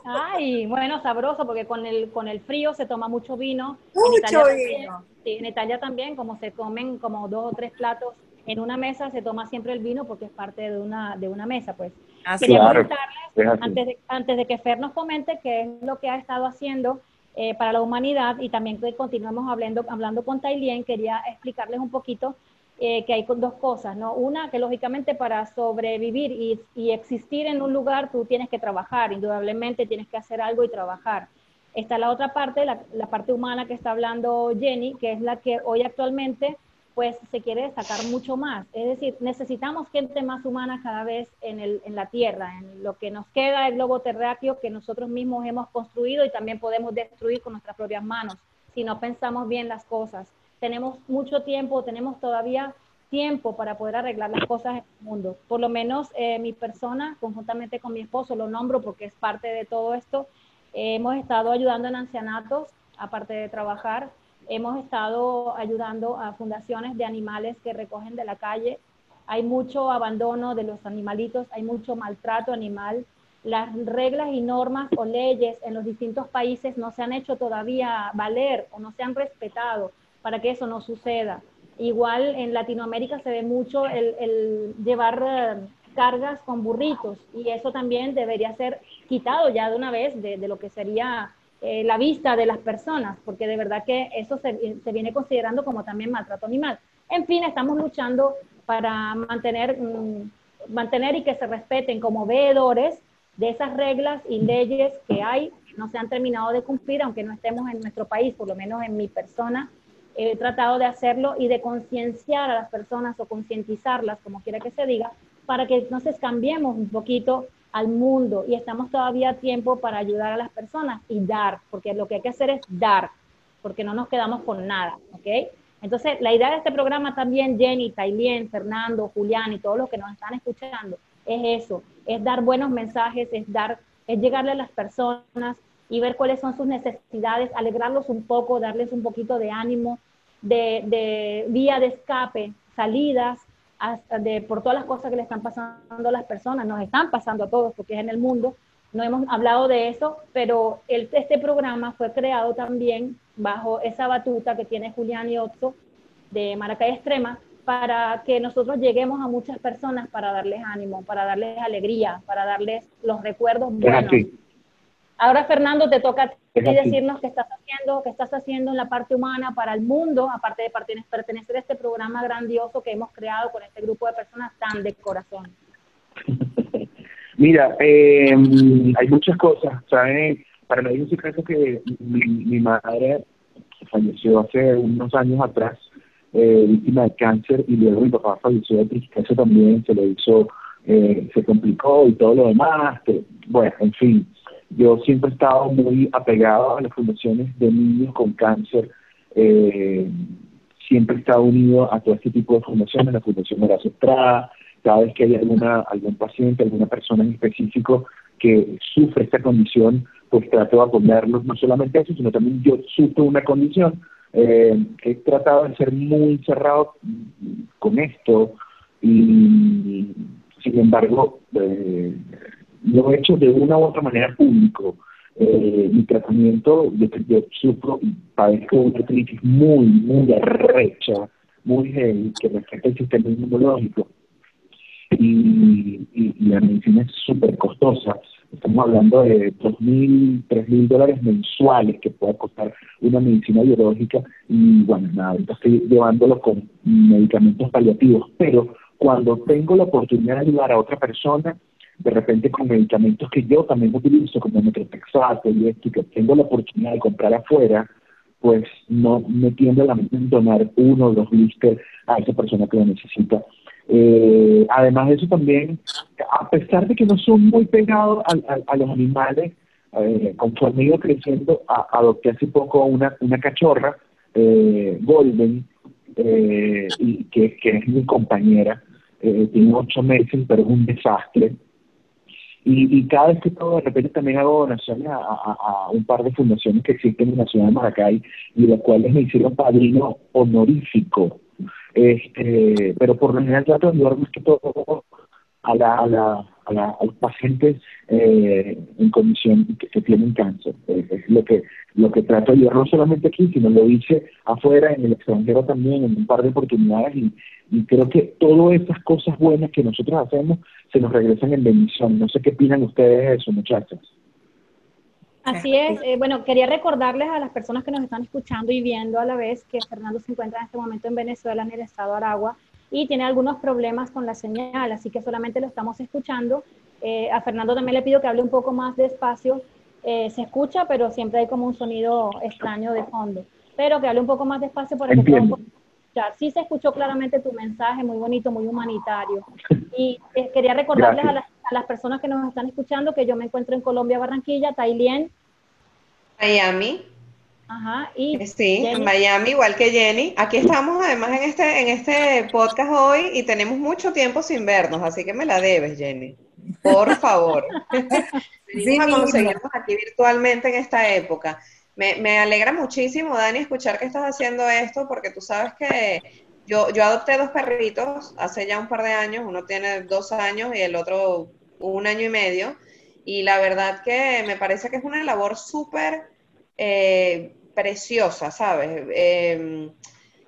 Ay, bueno, sabroso, porque con el, con el frío se toma mucho vino. En Mucho Italia también- vino. sí, en Italia también, como se comen como dos o tres platos en una mesa, se toma siempre el vino porque es parte de una, de una mesa, pues. Así Quería Claro. comentarles, antes de, antes de que Fer nos comente qué es lo que ha estado haciendo eh, para la humanidad y también que continuemos hablando, hablando con Tailien, quería explicarles un poquito eh, que hay dos cosas, ¿no? Una, que lógicamente para sobrevivir y, y existir en un lugar tú tienes que trabajar, indudablemente tienes que hacer algo y trabajar. Está la otra parte, la, la parte humana que está hablando Jenny, que es la que hoy actualmente pues se quiere destacar mucho más. Es decir, necesitamos gente más humana cada vez en, el, en la Tierra, en lo que nos queda del globo terráqueo que nosotros mismos hemos construido y también podemos destruir con nuestras propias manos si no pensamos bien las cosas. Tenemos mucho tiempo, tenemos todavía tiempo para poder arreglar las cosas en el mundo. Por lo menos eh, mi persona, conjuntamente con mi esposo, lo nombro porque es parte de todo esto, eh, hemos estado ayudando en ancianatos, aparte de trabajar, hemos estado ayudando a fundaciones de animales que recogen de la calle. Hay mucho abandono de los animalitos, hay mucho maltrato animal. Las reglas y normas o leyes en los distintos países no se han hecho todavía valer o no se han respetado para que eso no suceda. Igual en Latinoamérica se ve mucho el, llevar eh, cargas con burritos y eso también debería ser quitado ya de una vez de, lo que sería eh, la vista de las personas, porque de verdad que eso se, se, viene considerando como también maltrato animal. En fin, estamos luchando para mantener, mmm, mantener y que se respeten como veedores de esas reglas y leyes que hay, no se han terminado de cumplir, aunque no estemos en nuestro país, por lo menos en mi persona, he tratado de hacerlo y de concienciar a las personas o concientizarlas, como quiera que se diga, para que entonces cambiemos un poquito al mundo y estamos todavía a tiempo para ayudar a las personas y dar, porque lo que hay que hacer es dar, porque no nos quedamos con nada, ¿ok? Entonces, la idea de este programa también, Jenny, Tailien, Fernando, Julián y todos los que nos están escuchando, es eso, es dar buenos mensajes, es dar, es llegarle a las personas y ver cuáles son sus necesidades, alegrarlos un poco, darles un poquito de ánimo, de, de vía de escape, salidas, de, por todas las cosas que le están pasando a las personas, nos están pasando a todos porque es en el mundo, no hemos hablado de eso, pero el, este programa fue creado también bajo esa batuta que tiene Julián y Otto de Maracay Extrema para que nosotros lleguemos a muchas personas para darles ánimo, para darles alegría, para darles los recuerdos buenos. Ahora, Fernando, te toca a ti decirnos qué estás haciendo, qué estás haciendo en la parte humana para el mundo, aparte de pertenecer a este programa grandioso que hemos creado con este grupo de personas tan de corazón. Mira, eh, hay muchas cosas, ¿sabes? Para mí es un secreto que mi, madre falleció hace unos años atrás, eh, víctima de cáncer, y luego mi papá falleció de tristeza también, se lo hizo, eh, se complicó y todo lo demás, que, bueno, en fin, yo siempre he estado muy apegado a las fundaciones de niños con cáncer, eh, siempre he estado unido a todo este tipo de fundaciones, la Fundación Horacio Estrada, cada vez que hay alguna, algún paciente, alguna persona en específico que sufre esta condición, pues trato de apoyarlos, no solamente eso, sino también yo sufro una condición. Eh, he tratado de ser muy cerrado con esto y sin embargo eh, lo he hecho de una u otra manera público. Eh, mi tratamiento, yo, yo sufro y padezco una crisis muy, muy arrecha, muy heavy, que afecta el sistema inmunológico y, la medicina es súper costosa. Estamos hablando de 2.000, 3.000 dólares mensuales que puede costar una medicina biológica y bueno, nada, estoy llevándolo con medicamentos paliativos, pero cuando tengo la oportunidad de ayudar a otra persona, de repente con medicamentos que yo también utilizo, como metrotexato y esto, que tengo la oportunidad de comprar afuera, pues no me tiende a la mente donar uno o dos blisters a esa persona que lo necesita. Eh, además de eso también, a pesar de que no son muy pegados a, los animales, eh, conforme ido creciendo, adopté hace poco una, una cachorra, eh, Golden, eh, que, que, es mi compañera, tiene ocho meses, pero es un desastre. Y, y, cada vez que todo, de repente también hago donaciones a, a, un par de fundaciones que existen en la ciudad de Maracay y las cuales me hicieron padrino honorífico. Este, pero por lo general trato de ayudar más que a, la, a, la, a, la, los pacientes eh, en condición que, tienen cáncer. Es, lo que lo que trato de ayudar no solamente aquí, sino lo hice afuera, en el extranjero también, en un par de oportunidades y, y creo que todas esas cosas buenas que nosotros hacemos se nos regresan en bendición. No sé qué opinan ustedes de eso, muchachos. Así es. Eh, bueno, quería recordarles a las personas que nos están escuchando y viendo a la vez que Fernando se encuentra en este momento en Venezuela, en el estado de Aragua, y tiene algunos problemas con la señal, así que solamente lo estamos escuchando. Eh, a Fernando también le pido que hable un poco más despacio. Eh, se escucha, pero siempre hay como un sonido extraño de fondo. Pero que hable un poco más despacio para que podamos escuchar. Sí se escuchó claramente tu mensaje, muy bonito, muy humanitario. Y quería recordarles a las a las personas que nos están escuchando que yo me encuentro en Colombia, Barranquilla, Tailien. Miami. Ajá, y sí, en Miami, igual que Jenny. Aquí estamos además en este, en este podcast hoy y tenemos mucho tiempo sin vernos, así que me la debes, Jenny. Por favor. sí, a conseguirnos aquí virtualmente en esta época. Me, me, alegra muchísimo, Dani, escuchar que estás haciendo esto, porque tú sabes que yo, yo adopté dos perritos hace ya un par de años, uno tiene dos años y el otro un año y medio, y la verdad que me parece que es una labor súper eh, preciosa, ¿sabes? Em,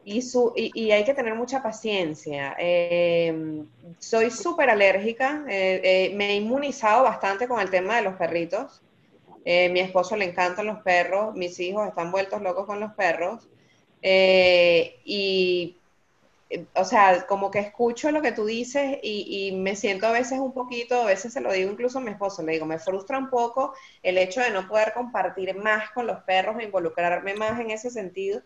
y, su, y, hay que tener mucha paciencia. Em, soy súper alérgica, eh, eh, me he inmunizado bastante con el tema de los perritos. mi esposo le encantan los perros, mis hijos están vueltos locos con los perros. y o sea, como que escucho lo que tú dices y, me siento a veces un poquito, a veces se lo digo incluso a mi esposo, le digo, me frustra un poco el hecho de no poder compartir más con los perros e involucrarme más en ese sentido,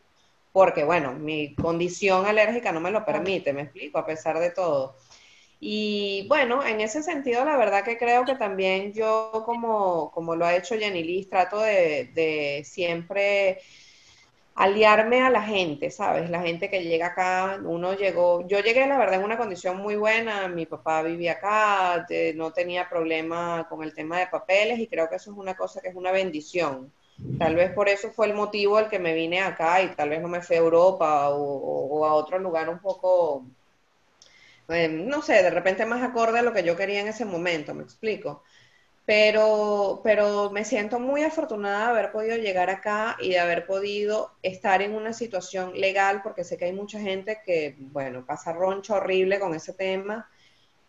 porque bueno, mi condición alérgica no me lo permite, me explico, a pesar de todo. Y bueno, en ese sentido, la verdad que creo que también yo, como, como lo ha hecho Jenny Liz, trato de, de siempre aliarme a la gente, ¿sabes? La gente que llega acá, uno llegó, yo llegué la verdad en una condición muy buena, mi papá vivía acá, no tenía problema con el tema de papeles y creo que eso es una cosa que es una bendición. Tal vez por eso fue el motivo el que me vine acá y tal vez no me fui a Europa o a otro lugar un poco, eh, no sé, de repente más acorde a lo que yo quería en ese momento, me explico. Pero, pero me siento muy afortunada de haber podido llegar acá y de haber podido estar en una situación legal, porque sé que hay mucha gente que, bueno, pasa roncho horrible con ese tema.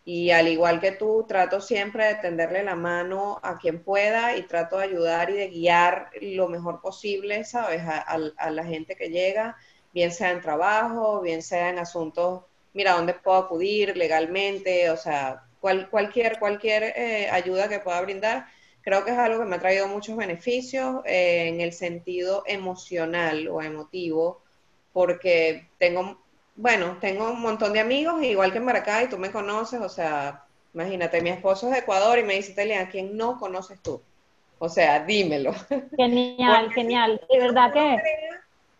Y al igual que tú, trato siempre de tenderle la mano a quien pueda y trato de ayudar y de guiar lo mejor posible, ¿sabes? A, a- la gente que llega, bien sea en trabajo, bien sea en asuntos, mira, ¿dónde puedo acudir legalmente? O sea, cual- cualquier, cualquier eh, ayuda que pueda brindar, creo que es algo que me ha traído muchos beneficios eh, en el sentido emocional o emotivo, porque tengo, bueno, tengo un montón de amigos, igual que en Maracay, tú me conoces, o sea, imagínate, mi esposo es de Ecuador y me dice, Telia, ¿a quién no conoces tú? O sea, dímelo. Genial, Porque genial. De verdad que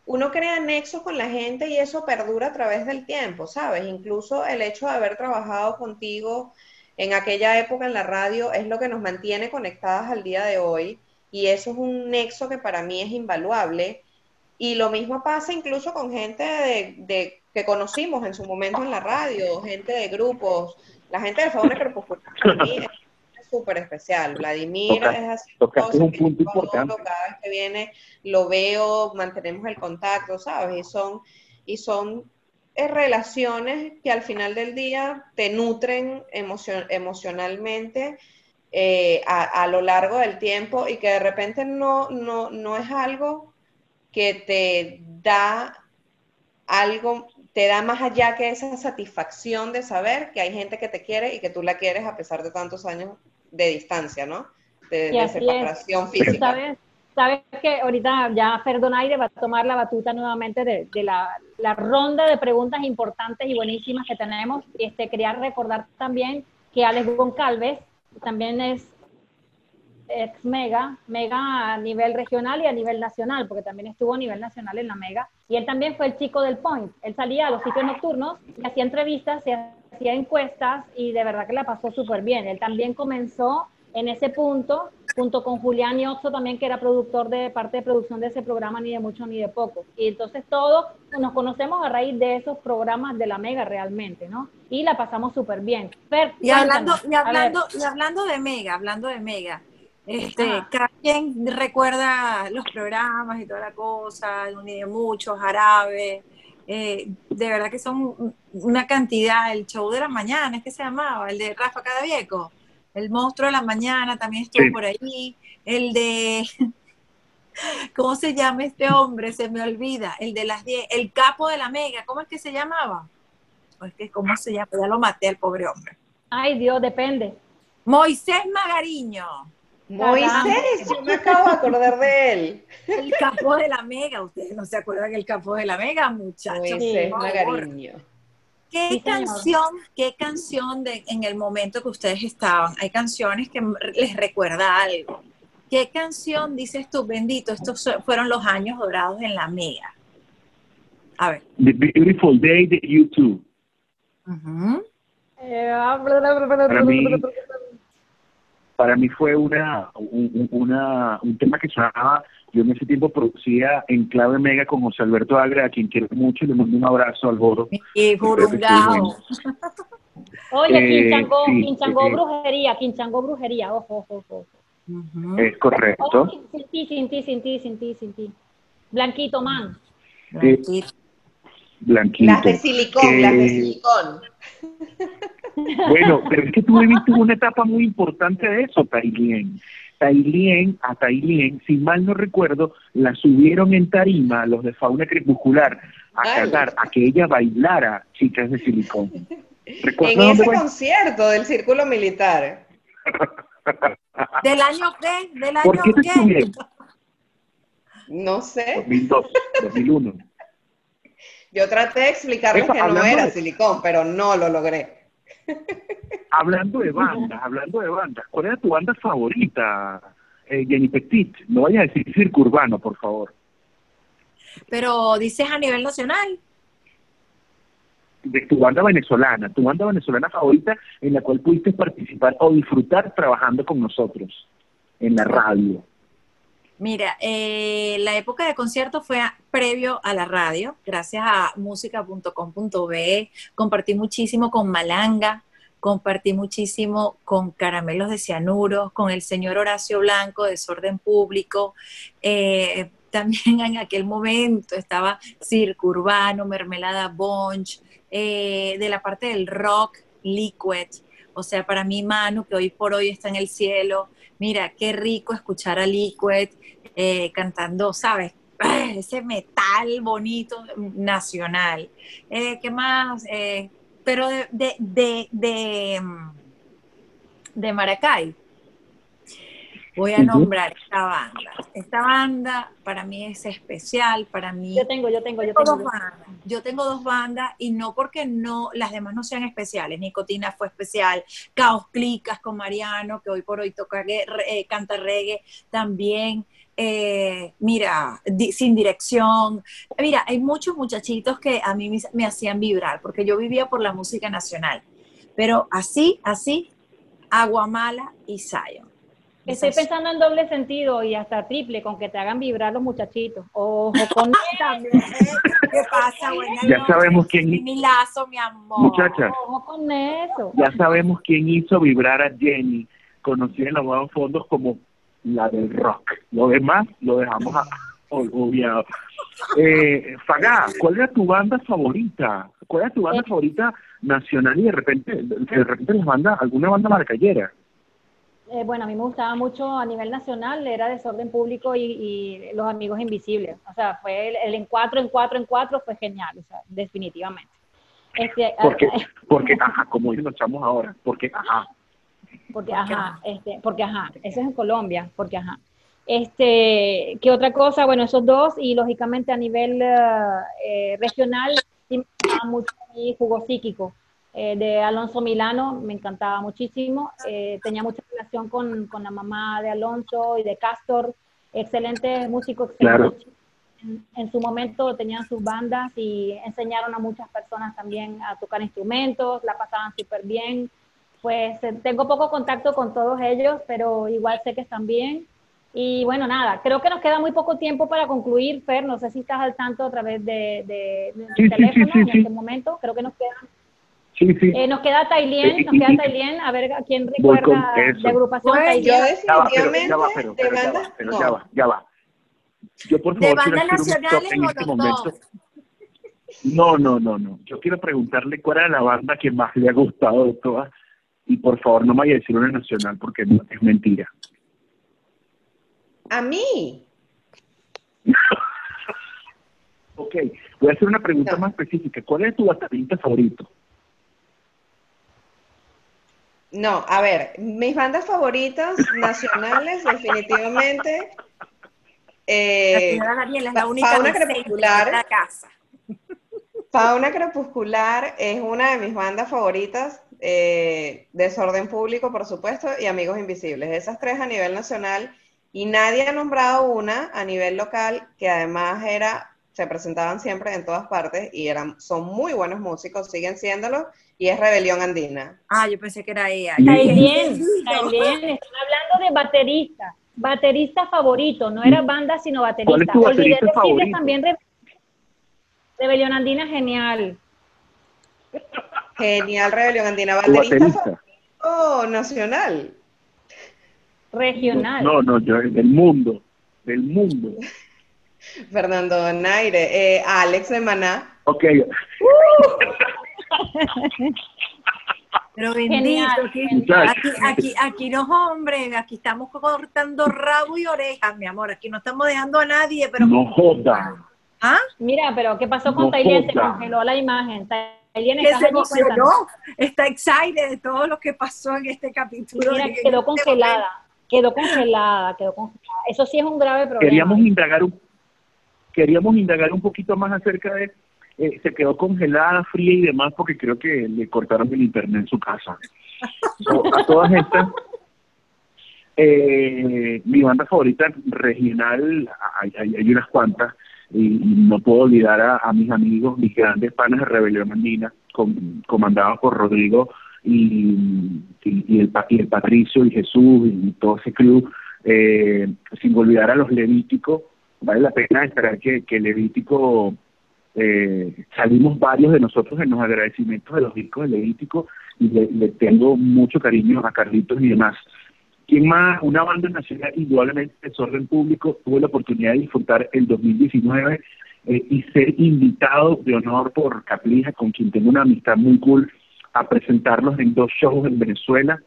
uno crea nexos con la gente y eso perdura a través del tiempo, ¿sabes? Incluso el hecho de haber trabajado contigo en aquella época en la radio es lo que nos mantiene conectadas al día de hoy y eso es un nexo que para mí es invaluable. Y lo mismo pasa incluso con gente de, de- que conocimos en su momento en la radio, gente de grupos, la gente de Fauna Crepuscular para mí es súper especial. Vladimir Toca- es así, un que punto importante. cada vez que viene lo veo, mantenemos el contacto, ¿sabes? Y son, y son relaciones que al final del día te nutren emocio- emocionalmente eh, a, a lo largo del tiempo y que de repente no, no, no es algo que te da algo, te da más allá que esa satisfacción de saber que hay gente que te quiere y que tú la quieres a pesar de tantos años de distancia, ¿no? De, de es. separación física. sabes, sabes que ahorita ya Fer Donaire va a tomar la batuta nuevamente de, de la, la ronda de preguntas importantes y buenísimas que tenemos. Este, quería recordar también que Alex Goncalves también es ex Mega, Mega a nivel regional y a nivel nacional, porque también estuvo a nivel nacional en la Mega. Y él también fue el chico del Point. Él salía a los sitios nocturnos y hacía entrevistas, se hacía encuestas y de verdad que la pasó súper bien. Él también comenzó en ese punto, junto con Julián y Oxo también, que era productor de parte de producción de ese programa, ni de mucho ni de poco. Y entonces todos nos conocemos a raíz de esos programas de la Mega realmente, ¿no? Y la pasamos súper bien. Fer, Y hablando, y hablando, y hablando de Mega, hablando de Mega, este, Ajá. cada quien recuerda los programas y toda la cosa, ni de muchos, Jarabe, eh, de verdad que son una cantidad, el show de la mañana, es que se llamaba, el de Rafa Cadavieco, el monstruo de la mañana también estuvo Sí. por ahí, el de, ¿cómo se llama este hombre? Se me olvida, el de las 10, el capo de la Mega, ¿cómo es que se llamaba? O es que, ¿cómo se llama? Ya lo maté al pobre hombre. Ay, Dios, depende. Moisés Magariño, Moisés, yo me acabo de acordar de él. el capo de la Mega. Ustedes no se acuerdan del capo de la Mega, muchachos. Moisés. Magariño. ¿Qué Sí, canción, qué canción de, en el momento que ustedes estaban? Hay canciones que les recuerda algo. ¿Qué canción dices tú, bendito? Estos so- fueron los años dorados en la Mega. A ver. The Beautiful Day de YouTube. Eh, Para mí, para mí fue una, un, un- una, un tema que sonaba, yo en ese tiempo producía en clave mega con José Alberto Agra, a quien quiero mucho, y le mando un abrazo al Boro. Y Jurungao. Oye, Eh, Quinchangó, sí, Quinchangó brujería, Quinchangó brujería, ojo, ojo, ojo. Es correcto. Oye, sin ti, sin ti, sin ti, sin ti, sin ti. Blanquito, man. Blanquito. Blanquito. Las de silicón, las de silicón. Bueno, pero es que tú viviste una etapa muy importante de eso, Tailien. Tailien, a Tailien, si mal no recuerdo, la subieron en tarima los de Fauna Crepuscular a Ay. cantar, a que ella bailara Chicas de Silicón. ¿Recuerdas En ese fue? concierto del Círculo Militar. ¿Del año qué? ¿Del año ¿Por qué te qué? subieron? No sé. 2002, 2001. Yo traté de explicarles Epa, que no era de- silicón, pero no lo logré. Hablando de bandas, hablando de bandas, ¿cuál era tu banda favorita, eh, Jenny Petit? No vayas a decir circo urbano, por favor. Pero dices a nivel nacional. De tu banda venezolana, tu banda venezolana favorita en la cual pudiste participar o disfrutar trabajando con nosotros en la radio. Mira, eh, la época de concierto fue a- previo a la radio, gracias a música.com.be. Compartí muchísimo con Malanga, compartí muchísimo con Caramelos de Cianuro, con el señor Horacio Blanco, Desorden Público. Eh, también en aquel momento estaba Circo Urbano, Mermelada Bunch, eh, de la parte del rock, Liquid. O sea, para mí, Manu, que hoy por hoy está en el cielo, mira, qué rico escuchar a Liquid eh, cantando, ¿sabes? Ese metal bonito nacional. Eh, ¿Qué más? Eh, pero de, de, de, de, mm, de Maracay. Voy a nombrar esta banda. Esta banda para mí es especial, para mí Yo tengo, yo tengo, yo tengo dos bandas. Yo tengo dos bandas y no porque no las demás no sean especiales. Nicotina fue especial, Caos Clicas con Mariano, que hoy por hoy toca eh, canta reggae también. Eh, mira, di- sin dirección. Mira, hay muchos muchachitos que a mí me, me hacían vibrar porque yo vivía por la música nacional. Pero así, así, Aguamala y Zion. Estoy Esas- pensando en doble sentido y hasta triple, con que te hagan vibrar los muchachitos. Ojo con También. ¿Qué pasa? Buenas Ya noches. sabemos quién- Mi lazo, mi amor. Muchachas, ojo con eso. ya sabemos quién hizo vibrar a Jenny, conocida en los nuevos fondos como la del rock. Lo demás lo dejamos a- obviado. Eh, Fagá, ¿cuál era tu banda favorita? ¿Cuál era tu banda Eh. favorita nacional y de repente, de repente les banda, alguna banda maracayera? Eh, bueno, a mí me gustaba mucho a nivel nacional, era Desorden Público y, y Los Amigos Invisibles. O sea, fue el, el en cuatro, en cuatro, en cuatro fue genial, o sea, definitivamente. Este, Porque, ah, porque, ajá, como dicen los chamos ahora, porque, ajá. porque ajá, este, porque ajá, eso es en Colombia, porque ajá. Este, ¿qué otra cosa? Bueno, esos dos, y lógicamente a nivel eh, eh, regional, sí me gustaba mucho mi jugo psíquico. Eh, de Alonso Milano, me encantaba muchísimo. eh, tenía mucha relación con, con la mamá de Alonso y de Castor, excelente músico, Claro. en, en su momento tenían sus bandas y enseñaron a muchas personas también a tocar instrumentos, la pasaban súper bien. Pues eh, tengo poco contacto con todos ellos, pero igual sé que están bien. Y bueno, nada, creo que nos queda muy poco tiempo para concluir, Fer. No sé si estás al tanto a través de, de, de Sí, sí, teléfono sí, sí, en este momento. Creo que nos queda, Sí, sí. eh, nos queda Tailien, nos queda Tailien, a ver a quién recuerda eso. de agrupación Bueno, Tailien. Yo Ya va, pero, definitivamente ya va, pero, pero de ya va, pero no. ya va, ya va. Yo por ¿De favor quiero hacer un en este momento. dos? No, no, no, no. Yo quiero preguntarle cuál era la banda que más le ha gustado de todas. Y por favor, no me vaya a decir una nacional porque no, es mentira. A mí. Ok, voy a hacer una pregunta No. más específica. ¿Cuál es tu baterista favorito? No, a ver, mis bandas favoritas nacionales, definitivamente. La eh, señora Daniela es la única Fauna Crepuscular. de la casa. Fauna Crepuscular es una de mis bandas favoritas. eh, Desorden Público, por supuesto, y Amigos Invisibles. Esas tres a nivel nacional. Y nadie ha nombrado una a nivel local que además era, se presentaban siempre en todas partes y eran, son muy buenos músicos, siguen siéndolo, y es Rebelión Andina. Ah, yo pensé que era ella. Tailien, Tailien, están hablando de baterista, baterista favorito, no era banda sino baterista. ¿Cuál es tu Olvidé baterista decirles favorito? también Re- Rebelión Andina, genial. Genial, Rebelión Andina. ¿Tu Baterista baterista? favorito nacional. Regional. No, no, yo, del mundo. Del mundo. Fernando Donaire. Eh, Alex de Maná. Ok, Pero bendito, Genial, aquí, aquí, aquí, aquí no, hombre, aquí estamos cortando rabo y orejas, mi amor. Aquí no estamos dejando a nadie, pero. no joda. ¿Ah? Mira, pero ¿qué pasó con No Tailien? Se congeló la imagen. Tailien, Que ¿estás se emocionó. Está excited de todo lo que pasó en este capítulo. Mira, quedó congelada. Quedó congelada, quedó congelada. Eso sí es un grave problema. Queríamos indagar un, queríamos indagar un poquito más acerca de, eh, se quedó congelada, fría y demás porque creo que le cortaron el internet en su casa. So, a todas estas, eh, mi banda favorita regional, hay, hay, hay unas cuantas, y, y no puedo olvidar a, a mis amigos, mis grandes panas de Rebelión Andina, com- comandados por Rodrigo y, y, y el, y el Patricio y Jesús y todo ese crew, eh, sin olvidar a los Levíticos, vale la pena esperar que, que Levítico eh, salimos varios de nosotros en los agradecimientos de los discos de Levítico y le, tengo mucho cariño a Carlitos y demás. ¿Quién más? Una banda nacional, indudablemente, Desorden Público. Tuve la oportunidad de disfrutar el 2019 eh, y ser invitado de honor por Caplija, con quien tengo una amistad muy cool, a presentarlos en dos shows en Venezuela,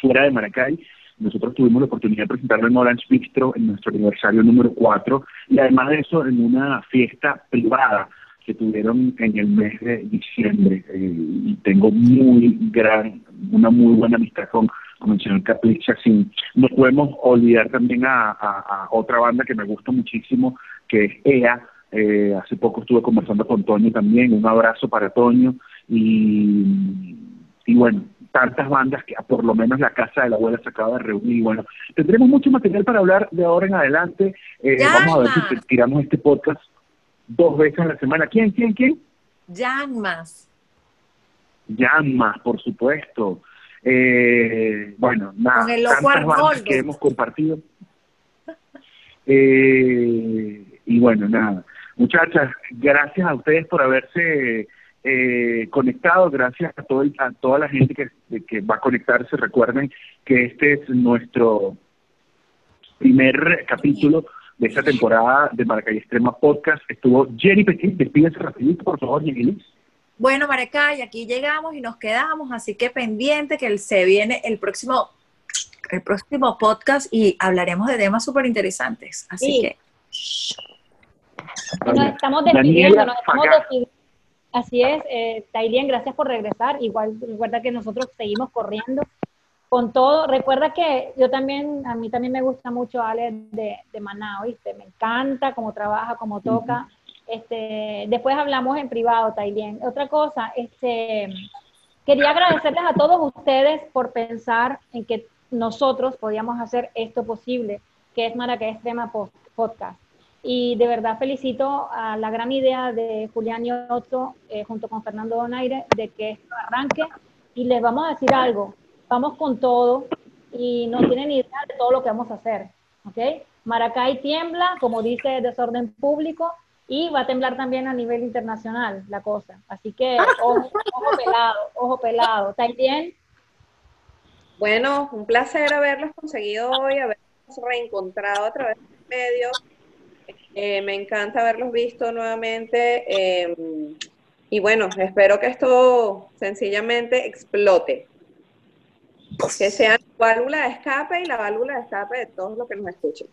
fuera de Maracay. Nosotros tuvimos la oportunidad de presentarlo en Orange Bistro en nuestro aniversario número 4 y además de eso en una fiesta privada que tuvieron en el mes de diciembre eh, y tengo muy gran, una muy buena amistad con, el señor Capricha. Sin, no podemos olvidar también a otra banda que me gusta muchísimo, que es EA. Eh, hace poco estuve conversando con Toño también, un abrazo para Toño y, y bueno, tantas bandas que por lo menos la casa de la abuela se acaba de reunir. Bueno, tendremos mucho material para hablar de ahora en adelante. Eh, vamos a ver si tiramos este podcast dos veces a la semana. ¿Quién, quién, quién? Llamas. Llama, por supuesto. Eh, bueno, nada, Con el tantas bandas que hemos compartido. Eh, y bueno, nada. Muchachas, gracias a ustedes por haberse eh, conectado, gracias a, todo el- a toda la gente que, que va a conectarse. Recuerden que este es nuestro primer capítulo de esta temporada de Maracay Extrema Podcast. Estuvo Jenny Petit, despídese rapidito, por favor, Jenny Liz. Bueno, Maracay, aquí llegamos y nos quedamos, así que pendiente que se viene el próximo, el próximo podcast y hablaremos de temas súper interesantes. Así Sí. que nos estamos Daniela despidiendo, nos estamos despidiendo. Así es, eh, Tailien, gracias por regresar. Igual recuerda que nosotros seguimos corriendo con todo. Recuerda que yo también, a mí también me gusta mucho Ale de, de Maná, ¿viste? Me encanta cómo trabaja, cómo toca. Este, después hablamos en privado, Tailien. Otra cosa, este, quería agradecerles a todos ustedes por pensar en que nosotros podíamos hacer esto posible, que es Maracay Extrema Podcast. Y de verdad felicito a la gran idea de Julián Otto eh, junto con Fernando Donaire de que esto arranque. Y les vamos a decir algo, vamos con todo y no tienen idea de todo lo que vamos a hacer. ¿ok? Maracay tiembla, como dice Desorden Público, y va a temblar también a nivel internacional la cosa. Así que ojo, ojo pelado, ojo pelado. ¿Está bien? Bueno, un placer haberlos conseguido hoy, haberlos reencontrado a través de los medios. Eh, me encanta haberlos visto nuevamente. eh, y bueno, espero que esto sencillamente explote. Que sea la válvula de escape y la válvula de escape de todos los que nos escuchen.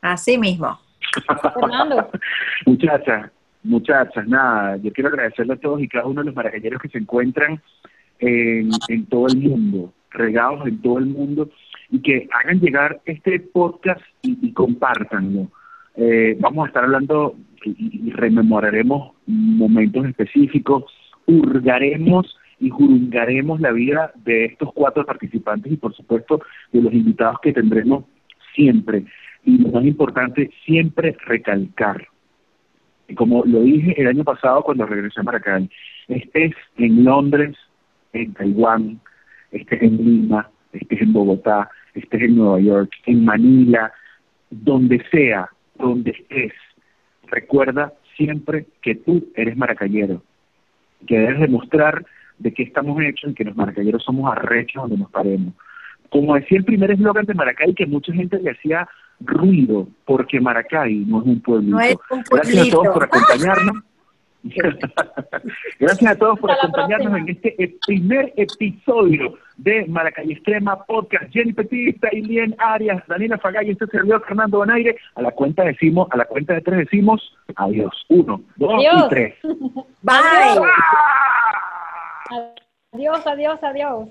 así mismo. Fernando. Muchachas, muchachas, nada, yo quiero agradecerle a todos y cada uno de los maracayeros que se encuentran en, en todo el mundo, regados en todo el mundo, y que hagan llegar este podcast y, y compártanlo. Eh, vamos a estar hablando y, rememoraremos momentos específicos, hurgaremos y jurungaremos la vida de estos cuatro participantes y por supuesto de los invitados que tendremos siempre. Y lo más importante, siempre recalcar, como lo dije el año pasado cuando regresé a Maracay, estés en Londres, en Taiwán, estés en Lima, estés en Bogotá, estés en Nueva York, en Manila, donde sea, donde estés, recuerda siempre que tú eres maracayero, que debes demostrar de qué estamos hechos y que los maracayeros somos arrechos donde nos paremos. Como decía el primer eslogan de Maracay, que mucha gente le hacía ruido, porque Maracay no es un pueblito. No es un Gracias a todos por acompañarnos. Gracias a todos por Hasta acompañarnos en este eh, primer episodio de Maracay Extrema Podcast. Jenny Petit, Tailien Arias, Daniela Fagay, este servidor Fernando Bonaire. A la cuenta decimos, a la cuenta de tres decimos adiós. Uno, dos Adiós. y tres. Bye. Adiós, adiós, adiós.